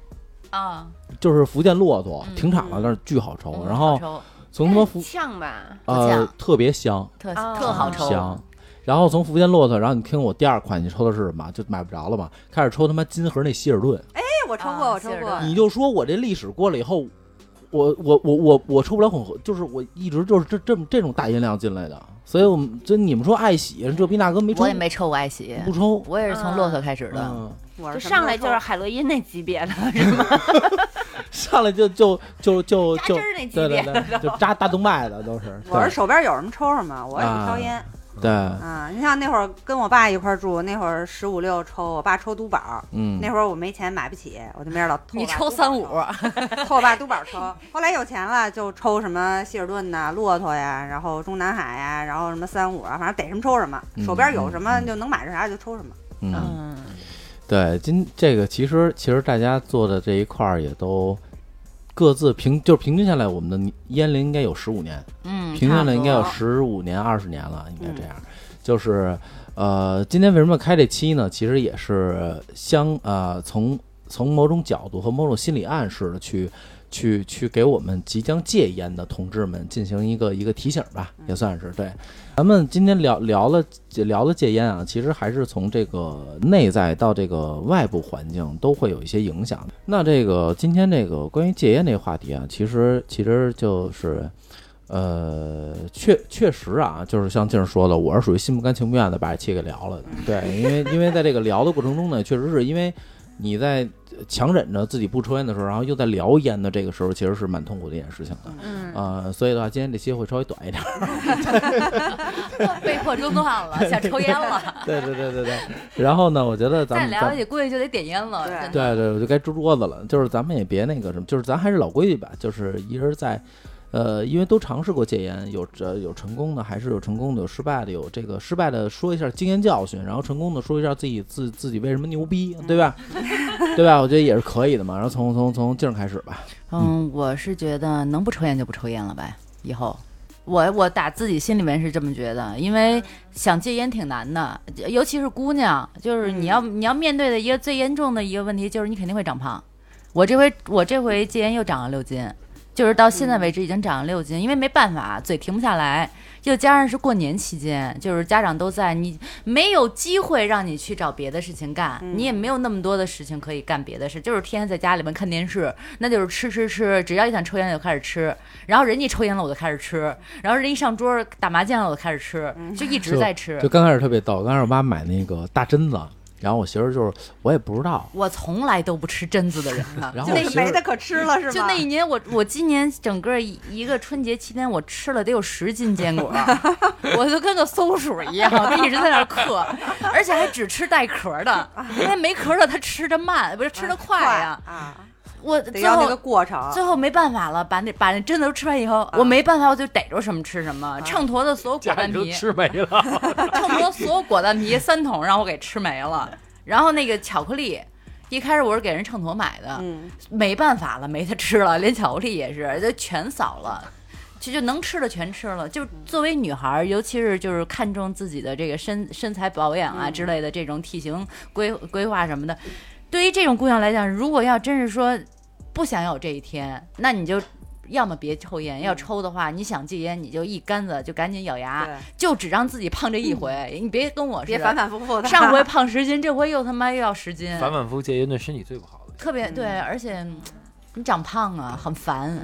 [SPEAKER 2] 啊，
[SPEAKER 4] 就是福建骆驼
[SPEAKER 2] 嗯
[SPEAKER 4] 停产了，那是巨好抽。
[SPEAKER 2] 嗯
[SPEAKER 4] 然后从他妈福
[SPEAKER 5] 呛吧，
[SPEAKER 4] 呃
[SPEAKER 2] 呛
[SPEAKER 4] 特别香
[SPEAKER 2] 特
[SPEAKER 5] 啊
[SPEAKER 2] 特好抽，
[SPEAKER 4] 香。然后从福建骆驼，然后你听我第二款，你抽的是什么？就买不着了嘛。开始抽他妈金盒那希尔顿，
[SPEAKER 1] 哎我抽过，
[SPEAKER 2] 啊
[SPEAKER 1] 我抽过。
[SPEAKER 4] 你就说我这历史过了以后，我我我我我抽不了混合，就是我一直就是这这么这种大音量进来的，所以我们就你们说爱喜这逼大哥没抽，
[SPEAKER 2] 我也没抽过爱喜，
[SPEAKER 4] 不抽，
[SPEAKER 2] 我也是从骆驼开始的。
[SPEAKER 4] 嗯，
[SPEAKER 1] 我
[SPEAKER 5] 就上来就是海洛因那级别的，是吗？
[SPEAKER 4] 上来就就就就就
[SPEAKER 5] 扎针儿那级
[SPEAKER 4] 对对
[SPEAKER 5] 别的
[SPEAKER 4] 对，就扎大动脉的都是，
[SPEAKER 1] 我是
[SPEAKER 4] 对
[SPEAKER 1] 手边有什么抽什么，我也不抽烟
[SPEAKER 4] 对，
[SPEAKER 1] 啊。你像那会儿跟我爸一块儿住，那会儿十五六抽，我爸抽都宝，
[SPEAKER 4] 嗯，
[SPEAKER 1] 那会儿我没钱买不起，我就没事老偷
[SPEAKER 2] 你抽三五，
[SPEAKER 1] 抽 偷我爸都宝抽。后来有钱了就抽什么希尔顿呐、骆驼呀，然后中南海呀，然后什么三五啊，反正逮什么抽什么，
[SPEAKER 4] 嗯
[SPEAKER 1] 手边有什么
[SPEAKER 4] 嗯
[SPEAKER 1] 就能买着啥就抽什么。
[SPEAKER 4] 嗯，
[SPEAKER 2] 嗯，
[SPEAKER 4] 对，今这个其实其实大家做的这一块儿也都各自平，就是平均下来，我们的烟龄应该有十五年，
[SPEAKER 2] 嗯，
[SPEAKER 4] 平均下来应该有十五年、二十年了，应该这样。就是呃，今天为什么开这期呢？其实也是相呃，从从某种角度和某种心理暗示的去去去给我们即将戒烟的同志们进行一个一个提醒吧，也算是对。咱们今天聊聊了聊了戒烟啊，其实还是从这个内在到这个外部环境都会有一些影响。那这个今天这个关于戒烟这个话题啊，其实其实就是。呃，确确实啊，就是像静儿说的，我是属于心不甘情不愿的把这期给聊了的。对，因为因为在这个聊的过程中呢，确实是因为你在强忍着自己不抽烟的时候，然后又在聊烟的这个时候，其实是蛮痛苦的一件事情的。
[SPEAKER 5] 嗯，
[SPEAKER 4] 呃，所以的话，今天这期会稍微短一点。
[SPEAKER 2] 被迫中断了，想抽烟了。
[SPEAKER 4] 对对对对对。然后呢，我觉得咱们再
[SPEAKER 2] 聊下去，估计就得点烟了。
[SPEAKER 1] 对
[SPEAKER 4] 对对，我就该支桌子了。就是咱们也别那个什么，就是咱还是老规矩吧，就是一人在。呃，因为都尝试过戒烟，有这有成功的，还是有成功的，有失败的，有这个失败的说一下经验教训，然后成功的说一下自己自自己为什么牛逼，对吧？对吧？我觉得也是可以的嘛。然后从从从静儿开始吧。
[SPEAKER 2] 嗯，我是觉得能不抽烟就不抽烟了呗，以后。我我打自己心里面是这么觉得，因为想戒烟挺难的，尤其是姑娘，就是你要、你要面对的一个最严重的一个问题，就是你肯定会长胖。我这回我这回戒烟又长了六斤，就是到现在为止已经长了六斤，因为没办法，嘴停不下来，又加上是过年期间，就是家长都在，你没有机会让你去找别的事情干，
[SPEAKER 1] 嗯。
[SPEAKER 2] 你也没有那么多的事情可以干别的事，就是天天在家里面看电视，那就是吃吃吃，只要一想抽烟就开始吃，然后人家抽烟了我就开始吃，然后人一上桌打麻将了我就开始吃，就一直在吃。
[SPEAKER 4] 就。刚开始特别逗，刚开始我妈买那个大榛子，然后我媳妇儿就是我也不知道，
[SPEAKER 2] 我从来都不吃榛子的人了，
[SPEAKER 4] 然后
[SPEAKER 2] 就那
[SPEAKER 4] 我媳妇儿
[SPEAKER 1] 没得可吃了是吧？
[SPEAKER 2] 就那一年我，我今年整个一一个春节期间，我吃了得有十斤坚果，我就跟个松鼠一样，我就一直在那儿嗑，而且还只吃带壳的，因为没壳的它吃的慢，不是吃的快呀。
[SPEAKER 1] 啊，
[SPEAKER 2] 我最
[SPEAKER 1] 得要那个
[SPEAKER 2] 后
[SPEAKER 1] 过程。
[SPEAKER 2] 最后没办法了，把那把那真的都吃完以后，我没办法，我就逮着什么吃什么，秤砣的所有果
[SPEAKER 3] 家里都
[SPEAKER 2] 断皮，
[SPEAKER 3] 吃没了。
[SPEAKER 2] 秤砣所有果蛋皮三桶让我给吃没了，然后那个巧克力。一开始我是给人秤砣买的，
[SPEAKER 1] 嗯，
[SPEAKER 2] 没办法了，没得吃了，连巧克力也是，就全扫了。就就能吃的全吃了。就作为女孩儿，尤其是就是看重自己的这个身身材保养啊
[SPEAKER 1] 嗯
[SPEAKER 2] 之类的这种体型规规划什么的，对于这种姑娘来讲，如果要真是说不想有这一天，那你就。要么别抽烟，要抽的话，你想戒烟，你就一竿子就赶紧咬牙，就只让自己胖这一回。你别跟我似的，
[SPEAKER 1] 别反反复复的。
[SPEAKER 2] 上回胖十斤，这回又他妈又要十斤，
[SPEAKER 3] 反反复复戒烟对身体最不好的。
[SPEAKER 2] 特别对，而且嗯你长胖啊，很烦。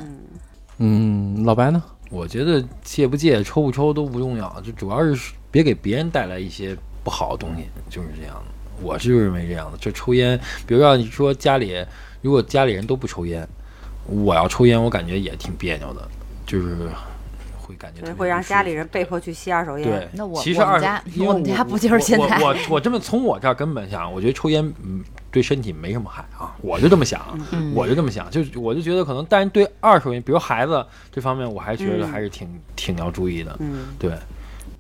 [SPEAKER 1] 嗯，
[SPEAKER 4] 嗯，老白呢？
[SPEAKER 3] 我觉得戒不戒、抽不抽都不重要，就主要是别给别人带来一些不好的东西，就是这样的。我是认为这样的。就抽烟，比如让你说家里，如果家里人都不抽烟，我要抽烟，我感觉也挺别扭的，就是会感觉
[SPEAKER 1] 会让家里人被迫去吸二手烟。
[SPEAKER 3] 对，
[SPEAKER 2] 那我
[SPEAKER 3] 其实二
[SPEAKER 2] 我们家
[SPEAKER 3] 因为
[SPEAKER 2] 我们家不就是现在
[SPEAKER 3] 我我我这么从我这儿根本想，我觉得抽烟嗯对身体没什么害啊，我就这么想，
[SPEAKER 2] 嗯
[SPEAKER 3] 我就这么想，就我就觉得可能，但是对二手烟，比如孩子这方面，我还觉得
[SPEAKER 1] 嗯
[SPEAKER 3] 还是挺、挺要注意的。
[SPEAKER 1] 嗯，
[SPEAKER 3] 对，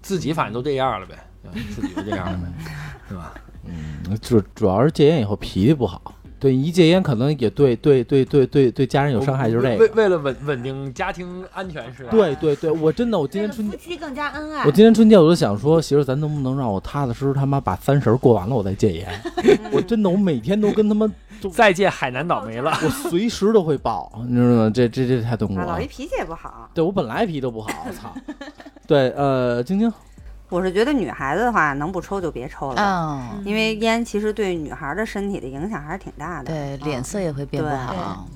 [SPEAKER 3] 自己反正都这样了呗，对自己就这样了呗，是吧？
[SPEAKER 4] 嗯，主主要是戒烟以后脾气不好。对，一戒烟可能也对对对对对对家人有伤害，就是这个。
[SPEAKER 3] 为为了稳稳定家庭安全是吧？
[SPEAKER 4] 对对对，我真的，我今年春
[SPEAKER 5] 夫妻更加恩爱
[SPEAKER 4] 我。今年春节我就想说，媳妇儿，咱能不能让我踏踏实实他妈把三十过完了，我再戒烟？我真的，我每天都跟他妈，
[SPEAKER 3] 再戒海南岛没了。
[SPEAKER 4] 我随时都会爆，你知道吗？这这这太痛苦
[SPEAKER 1] 啊，
[SPEAKER 4] 了
[SPEAKER 1] 老姨。脾气也不好。
[SPEAKER 4] 对我本来脾气都不好，操。对，呃，晶晶，
[SPEAKER 1] 我是觉得女孩子的话，能不抽就别抽了，
[SPEAKER 2] 嗯，
[SPEAKER 1] 因为烟其实对女孩的身体的影响还是挺大的。
[SPEAKER 2] 对，
[SPEAKER 1] 嗯
[SPEAKER 2] 脸色也会变不
[SPEAKER 1] 对
[SPEAKER 2] 好，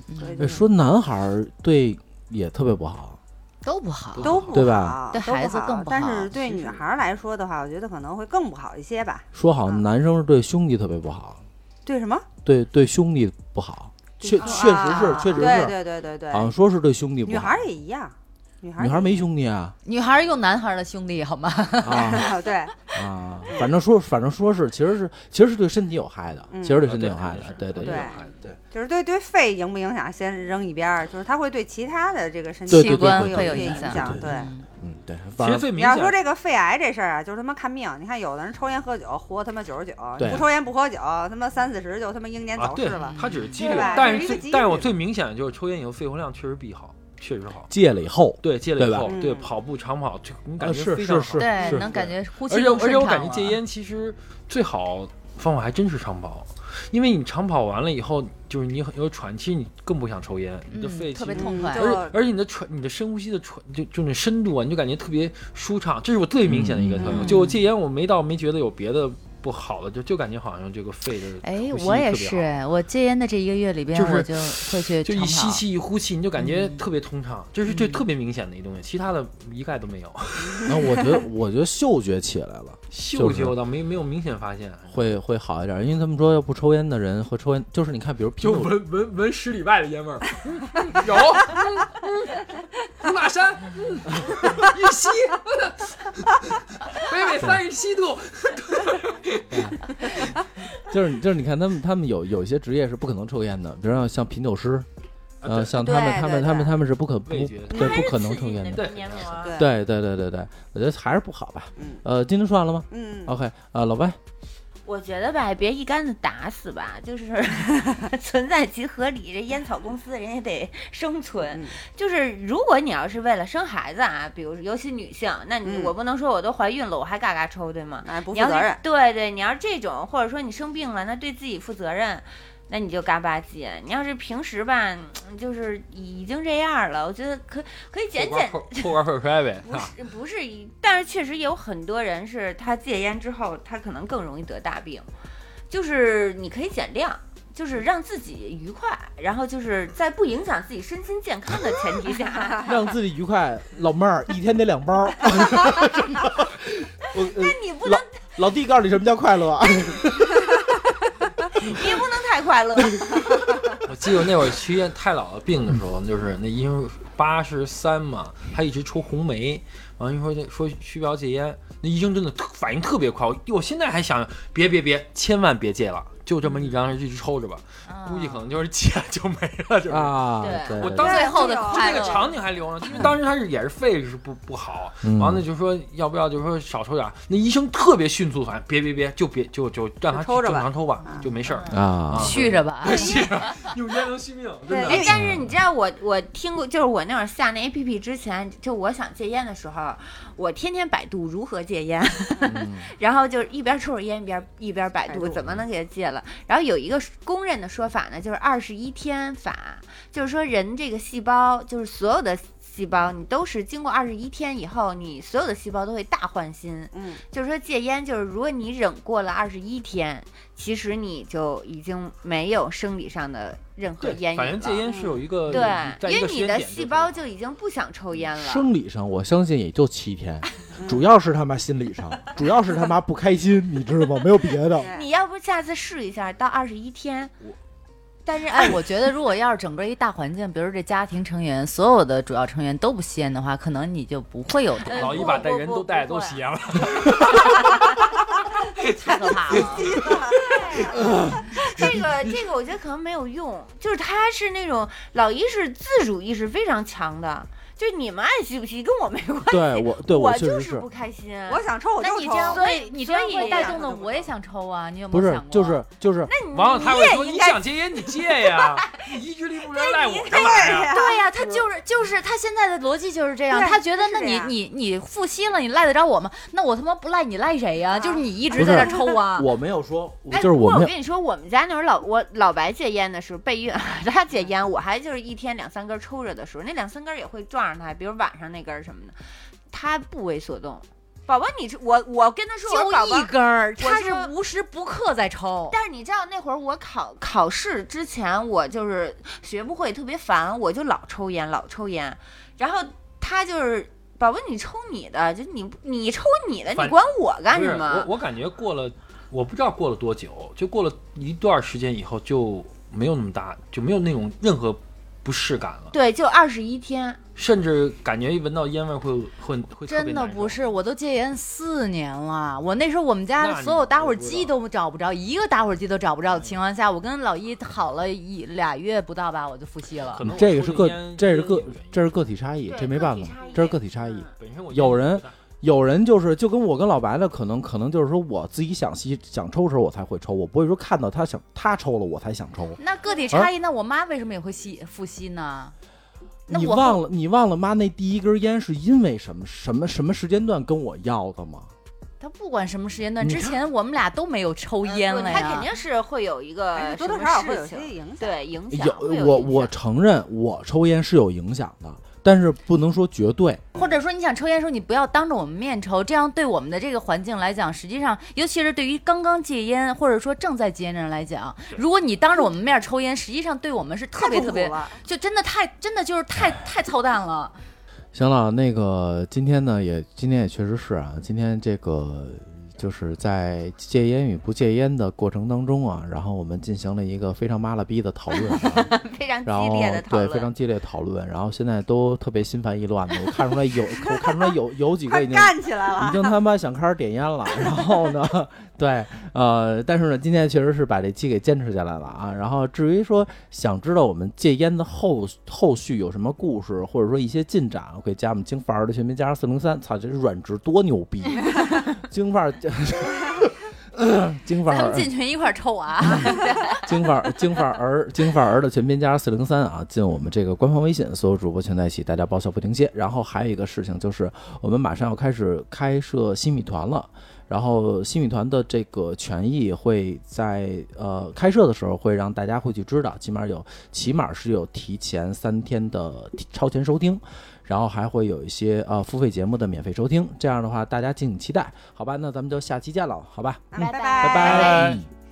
[SPEAKER 4] 说男孩儿对也特别不好，
[SPEAKER 2] 都不好。
[SPEAKER 1] 都不
[SPEAKER 4] 对吧
[SPEAKER 1] 好
[SPEAKER 2] 对孩子更不好
[SPEAKER 1] 但是对女孩儿来说的话，我觉得可能会更不好一些吧。
[SPEAKER 4] 说好
[SPEAKER 1] 嗯
[SPEAKER 4] 男生是对兄弟特别不好，
[SPEAKER 1] 对什么？
[SPEAKER 4] 对对兄弟不好，确确实是
[SPEAKER 1] 啊
[SPEAKER 4] 确实
[SPEAKER 1] 对
[SPEAKER 4] 是，
[SPEAKER 1] 对对对对，
[SPEAKER 4] 好像说是对兄弟不好。
[SPEAKER 1] 女孩儿也一样，女孩儿
[SPEAKER 4] 女孩儿没兄弟啊
[SPEAKER 2] 女孩儿有男孩儿的兄弟好吗？
[SPEAKER 4] 啊
[SPEAKER 1] 对，
[SPEAKER 4] 啊！反正说反正说是其实是其实是对身体有害的，
[SPEAKER 1] 嗯
[SPEAKER 4] 其实对身体有害的，对
[SPEAKER 3] 对
[SPEAKER 1] 对
[SPEAKER 3] 对，
[SPEAKER 1] 就是对对肺影不影响先扔一边儿，就是它会对其他的这个身
[SPEAKER 4] 对对
[SPEAKER 1] 体
[SPEAKER 2] 器官
[SPEAKER 1] 会有一些影
[SPEAKER 2] 响
[SPEAKER 1] 响。对，
[SPEAKER 2] 嗯
[SPEAKER 4] 嗯对，
[SPEAKER 3] 其
[SPEAKER 4] 反正
[SPEAKER 1] 你
[SPEAKER 3] 实最明显，
[SPEAKER 1] 要说这个肺癌这事儿啊，就是他妈看命。你看有的人抽烟喝酒活他妈九十九，
[SPEAKER 4] 对
[SPEAKER 1] 不抽烟不喝酒，他妈三四十就他妈英年
[SPEAKER 3] 啊，
[SPEAKER 1] 早逝了。，
[SPEAKER 3] 他只是几率
[SPEAKER 1] 对吧，
[SPEAKER 3] 但是
[SPEAKER 1] 这是一个几
[SPEAKER 3] 最但是我最明显的就是抽烟以后肺活量确实比好，确实好。
[SPEAKER 4] 戒了以后，
[SPEAKER 3] 对，戒了以后，对
[SPEAKER 1] 嗯
[SPEAKER 3] 跑步长跑，就你感觉非常好。
[SPEAKER 4] 是是
[SPEAKER 2] 对，
[SPEAKER 4] 是
[SPEAKER 2] 能感觉呼吸
[SPEAKER 3] 而且而且我感觉戒烟其实最好方法还真是长跑，因为你长跑完了以后，就是你很有喘，气你更不想抽烟，你的
[SPEAKER 2] 嗯
[SPEAKER 3] 肺其实
[SPEAKER 2] 特别痛快
[SPEAKER 3] 而且而且你的喘，你的深呼吸的喘，就就那深度啊，你就感觉特别舒畅，这是我最明显的一个特征。
[SPEAKER 1] 嗯
[SPEAKER 3] 就我戒烟，我没到没觉得有别的不好的，就就感觉好像这个肺的
[SPEAKER 2] 哎我也是，我戒烟的这一个月里边，
[SPEAKER 3] 就是
[SPEAKER 2] 我就会去
[SPEAKER 3] 就一。吸气一呼气，你就感觉
[SPEAKER 2] 嗯
[SPEAKER 3] 特别通畅，这是这特别明显的一东西，其他的一概都没有。
[SPEAKER 4] 然后我觉得我觉得嗅觉起来了。
[SPEAKER 3] 嗅觉我倒没没有明显发现，
[SPEAKER 4] 会会好一点，因为他们说要不抽烟的人和抽烟，就是你看，比如
[SPEAKER 3] 就，闻闻闻十里外的烟味儿，有，五马山，嗯一吸，北纬三十七度，
[SPEAKER 4] 就是就是你看他们他们有有一些职业是不可能抽烟的，比如像像品酒师，呃，像他们他们他们他们是不可不
[SPEAKER 3] 味觉
[SPEAKER 4] 对不可能抽烟的，
[SPEAKER 3] 对
[SPEAKER 1] 对
[SPEAKER 4] 对对对对对，我觉得还是不好吧。
[SPEAKER 1] 嗯
[SPEAKER 4] 呃，今天说完了吗
[SPEAKER 1] 嗯
[SPEAKER 4] ，？OK，呃，老白，
[SPEAKER 5] 我觉得吧，别一竿子打死吧，就是 存在即合理。这烟草公司人也得生存，
[SPEAKER 1] 嗯
[SPEAKER 5] 就是如果你要是为了生孩子啊，比如尤其女性，那你、
[SPEAKER 1] 嗯
[SPEAKER 5] 我不能说我都怀孕了，我还嘎嘎抽，对吗？
[SPEAKER 1] 那不
[SPEAKER 5] 你要是
[SPEAKER 1] 负责任。
[SPEAKER 5] 对对，你要是这种，或者说你生病了，那对自己负责任，那你就嘎巴戒。你要是平时吧，嗯就是已经这样了，我觉得可可以减减。
[SPEAKER 3] 破破罐破摔呗，
[SPEAKER 5] 不是不是，但是确实有很多人是他戒烟之后，他可能更容易得大病。就是你可以减量，就是让自己愉快，然后就是在不影响自己身心健康的前提下，
[SPEAKER 4] 让自己愉快，老妹儿 一天得两包。我呃
[SPEAKER 5] 你不能
[SPEAKER 4] 老弟告诉你什么叫快乐？
[SPEAKER 5] 你也不能太快乐。
[SPEAKER 3] 我记得那会儿去医院太姥姥病的时候，就是那医生八十三嘛，他一直抽红梅，完了说说需不要戒烟，那医生真的反应特别快，我现在还想别别别，千万别戒了，就这么一张一直抽着吧，估计可能就是戒 就没了，就是。
[SPEAKER 4] 啊，
[SPEAKER 5] 对
[SPEAKER 4] 对，对
[SPEAKER 3] 我当时
[SPEAKER 2] 最后的
[SPEAKER 1] 就
[SPEAKER 2] 快乐
[SPEAKER 3] 就那个场景还留着，因为当时他是也是肺是不不好，
[SPEAKER 4] 嗯
[SPEAKER 3] 完了就说要不要就说少抽点，那医生特别迅速反应，别别别，就别就就让他
[SPEAKER 1] 抽着吧
[SPEAKER 3] 正常抽吧，
[SPEAKER 1] 啊
[SPEAKER 3] 就没事儿。
[SPEAKER 4] 啊，
[SPEAKER 2] 续着吧。
[SPEAKER 3] 续着用烟能续命，真的。
[SPEAKER 5] 哎，但是你知道我我听过，就是我那会儿下那 A P P 之前，就我想戒烟的时候，我天天百度如何戒烟，
[SPEAKER 4] 嗯
[SPEAKER 5] 然后就是一边抽着烟一边一边百度怎么能给他戒了。然后有一个公认的说法呢，就是二十一天法，就是说人这个细胞，就是所有的细胞，你都是经过二十一天以后，你所有的细胞都会大换新。
[SPEAKER 1] 嗯，
[SPEAKER 5] 就是说戒烟，就是如果你忍过了二十一天，其实你就已经没有生理上的任何烟瘾了。
[SPEAKER 3] 反正戒烟是有一个
[SPEAKER 5] 对，因为你的细胞就已经不想抽烟了。
[SPEAKER 4] 生理上我相信也就七天，主要是他妈心理上，主要是他妈不开心，你知道吗？没有别的。
[SPEAKER 5] 你要不下次试一下，到二十一天。但是
[SPEAKER 2] 哎，我觉得如果要是整个一大环境，比如这家庭成员所有的主要成员都不吸烟的话，可能你就不会有
[SPEAKER 5] 呃
[SPEAKER 3] 老一把带人都带都吸烟了，
[SPEAKER 2] 太可怕了。
[SPEAKER 5] 这个这个，我觉得可能没有用。就是他是那种老一是自主意识非常强的，就是你们爱吸不吸跟我没关系。
[SPEAKER 4] 对我，对
[SPEAKER 5] 我就是不，开心。
[SPEAKER 1] 我想抽我就抽。
[SPEAKER 2] 那你这样
[SPEAKER 5] 所以，
[SPEAKER 2] 你这样
[SPEAKER 5] 所以
[SPEAKER 2] 会带动的，我也想抽啊！你有没
[SPEAKER 4] 不是
[SPEAKER 2] 有想过？
[SPEAKER 4] 就是就是
[SPEAKER 5] 那你
[SPEAKER 3] 完了他
[SPEAKER 5] 你
[SPEAKER 3] 会说你
[SPEAKER 5] 也应该
[SPEAKER 3] 想戒烟你戒呀，你意志力不能 赖我干嘛呀？
[SPEAKER 2] 对呀、他就是就是他现在的逻辑就是这样，他觉得那你你你复吸了，你赖得着我吗？那我他妈不赖你赖谁呀、
[SPEAKER 1] 啊
[SPEAKER 2] 就是你一直在这抽啊。
[SPEAKER 4] 我没有说，
[SPEAKER 5] 哎，
[SPEAKER 4] 就是我
[SPEAKER 5] 我跟你说，我们家那会儿老我老白戒烟的时候，备孕 他戒烟，我还就是一天两三根抽着的时候，那两三根也会撞上他，比如晚上那根儿什么的，他不为所动，宝宝，你我我跟他说，我说宝宝
[SPEAKER 2] 就一根儿，他是无时不刻在抽。
[SPEAKER 5] 但是你知道那会儿我考考试之前，我就是学不会，特别烦，我就老抽烟，老抽烟。然后他就是宝宝，你抽你的，就你你抽你的，你管我干什么？
[SPEAKER 3] 我我感觉过了，我不知道过了多久，就过了一段时间以后就没有那么大，就没有那种任何不适感了，
[SPEAKER 5] 对，就二十一天。
[SPEAKER 3] 甚至感觉一闻到烟味会会会
[SPEAKER 2] 真的不是，我都戒烟四年了。我那时候我们家所有打火机都找不着，一个打火机都找不着的情况下，我跟老一好了一俩月不到吧，我就复吸了
[SPEAKER 3] 可。能
[SPEAKER 4] 这个是个这是个这是个体差异，这没办法这是个体差异。
[SPEAKER 3] 本身我
[SPEAKER 4] 有人有人就是就跟我跟老白的可能可能就是说我自己想吸想抽的时候我才会抽，我不会说看到他想他抽了我才想抽。
[SPEAKER 2] 那个体差异，那我妈为什么也会吸复吸呢？那
[SPEAKER 4] 你忘了你忘了妈那第一根烟是因为什么什么什么时间段跟我要的吗？
[SPEAKER 2] 他不管什么时间段，之前我们俩都没有抽烟了呀。
[SPEAKER 5] 他肯定是会有一个
[SPEAKER 1] 哎多多少少会有些影响。
[SPEAKER 5] 对影响。
[SPEAKER 4] 有
[SPEAKER 5] 有
[SPEAKER 4] 我我承认我抽烟是有影响的，但是不能说绝对。
[SPEAKER 2] 或者说你想抽烟的时候，你不要当着我们面抽，这样对我们的这个环境来讲，实际上，尤其是对于刚刚戒烟或者说正在戒烟的人来讲，如果你当着我们面抽烟，实际上对我们是特别特别，就真的太真的就是太太操蛋了。
[SPEAKER 4] 行了，那个今天呢也今天也确实是啊，今天这个就是在戒烟与不戒烟的过程当中啊，然后我们进行了一个非常妈了逼的讨论、啊，
[SPEAKER 5] 非常
[SPEAKER 4] 然后
[SPEAKER 5] 激烈的讨论，
[SPEAKER 4] 对非常激烈的讨论，然后现在都特别心烦意乱的，我看出来有 我看出来有有几个已经
[SPEAKER 1] 干起来
[SPEAKER 4] 已。经他妈想开始点烟了，然后呢，对，呃，但是呢，今天确实是把这期给坚持下来了啊。然后至于说想知道我们戒烟的后后续有什么故事，或者说一些进展，可以加我们京范儿的全民加上四零三。操，这软直多牛逼！京范儿，京范儿
[SPEAKER 2] 进群一块儿抽啊！
[SPEAKER 4] 京范儿，京范儿儿，京范儿儿的全拼加四零三啊，进我们这个官方微信，所有主播全在一起，大家爆笑不停歇。然后还有一个事情就是，我们马上要开始开设新米团了。然后新米团的这个权益会在呃开设的时候会让大家会去知道，起码有起码是有提前三天的超前收听，然后还会有一些呃付费节目的免费收听。这样的话，大家敬请期待，好吧？那咱们就下期见了，好吧？
[SPEAKER 1] 拜
[SPEAKER 4] 拜
[SPEAKER 5] 拜
[SPEAKER 4] 拜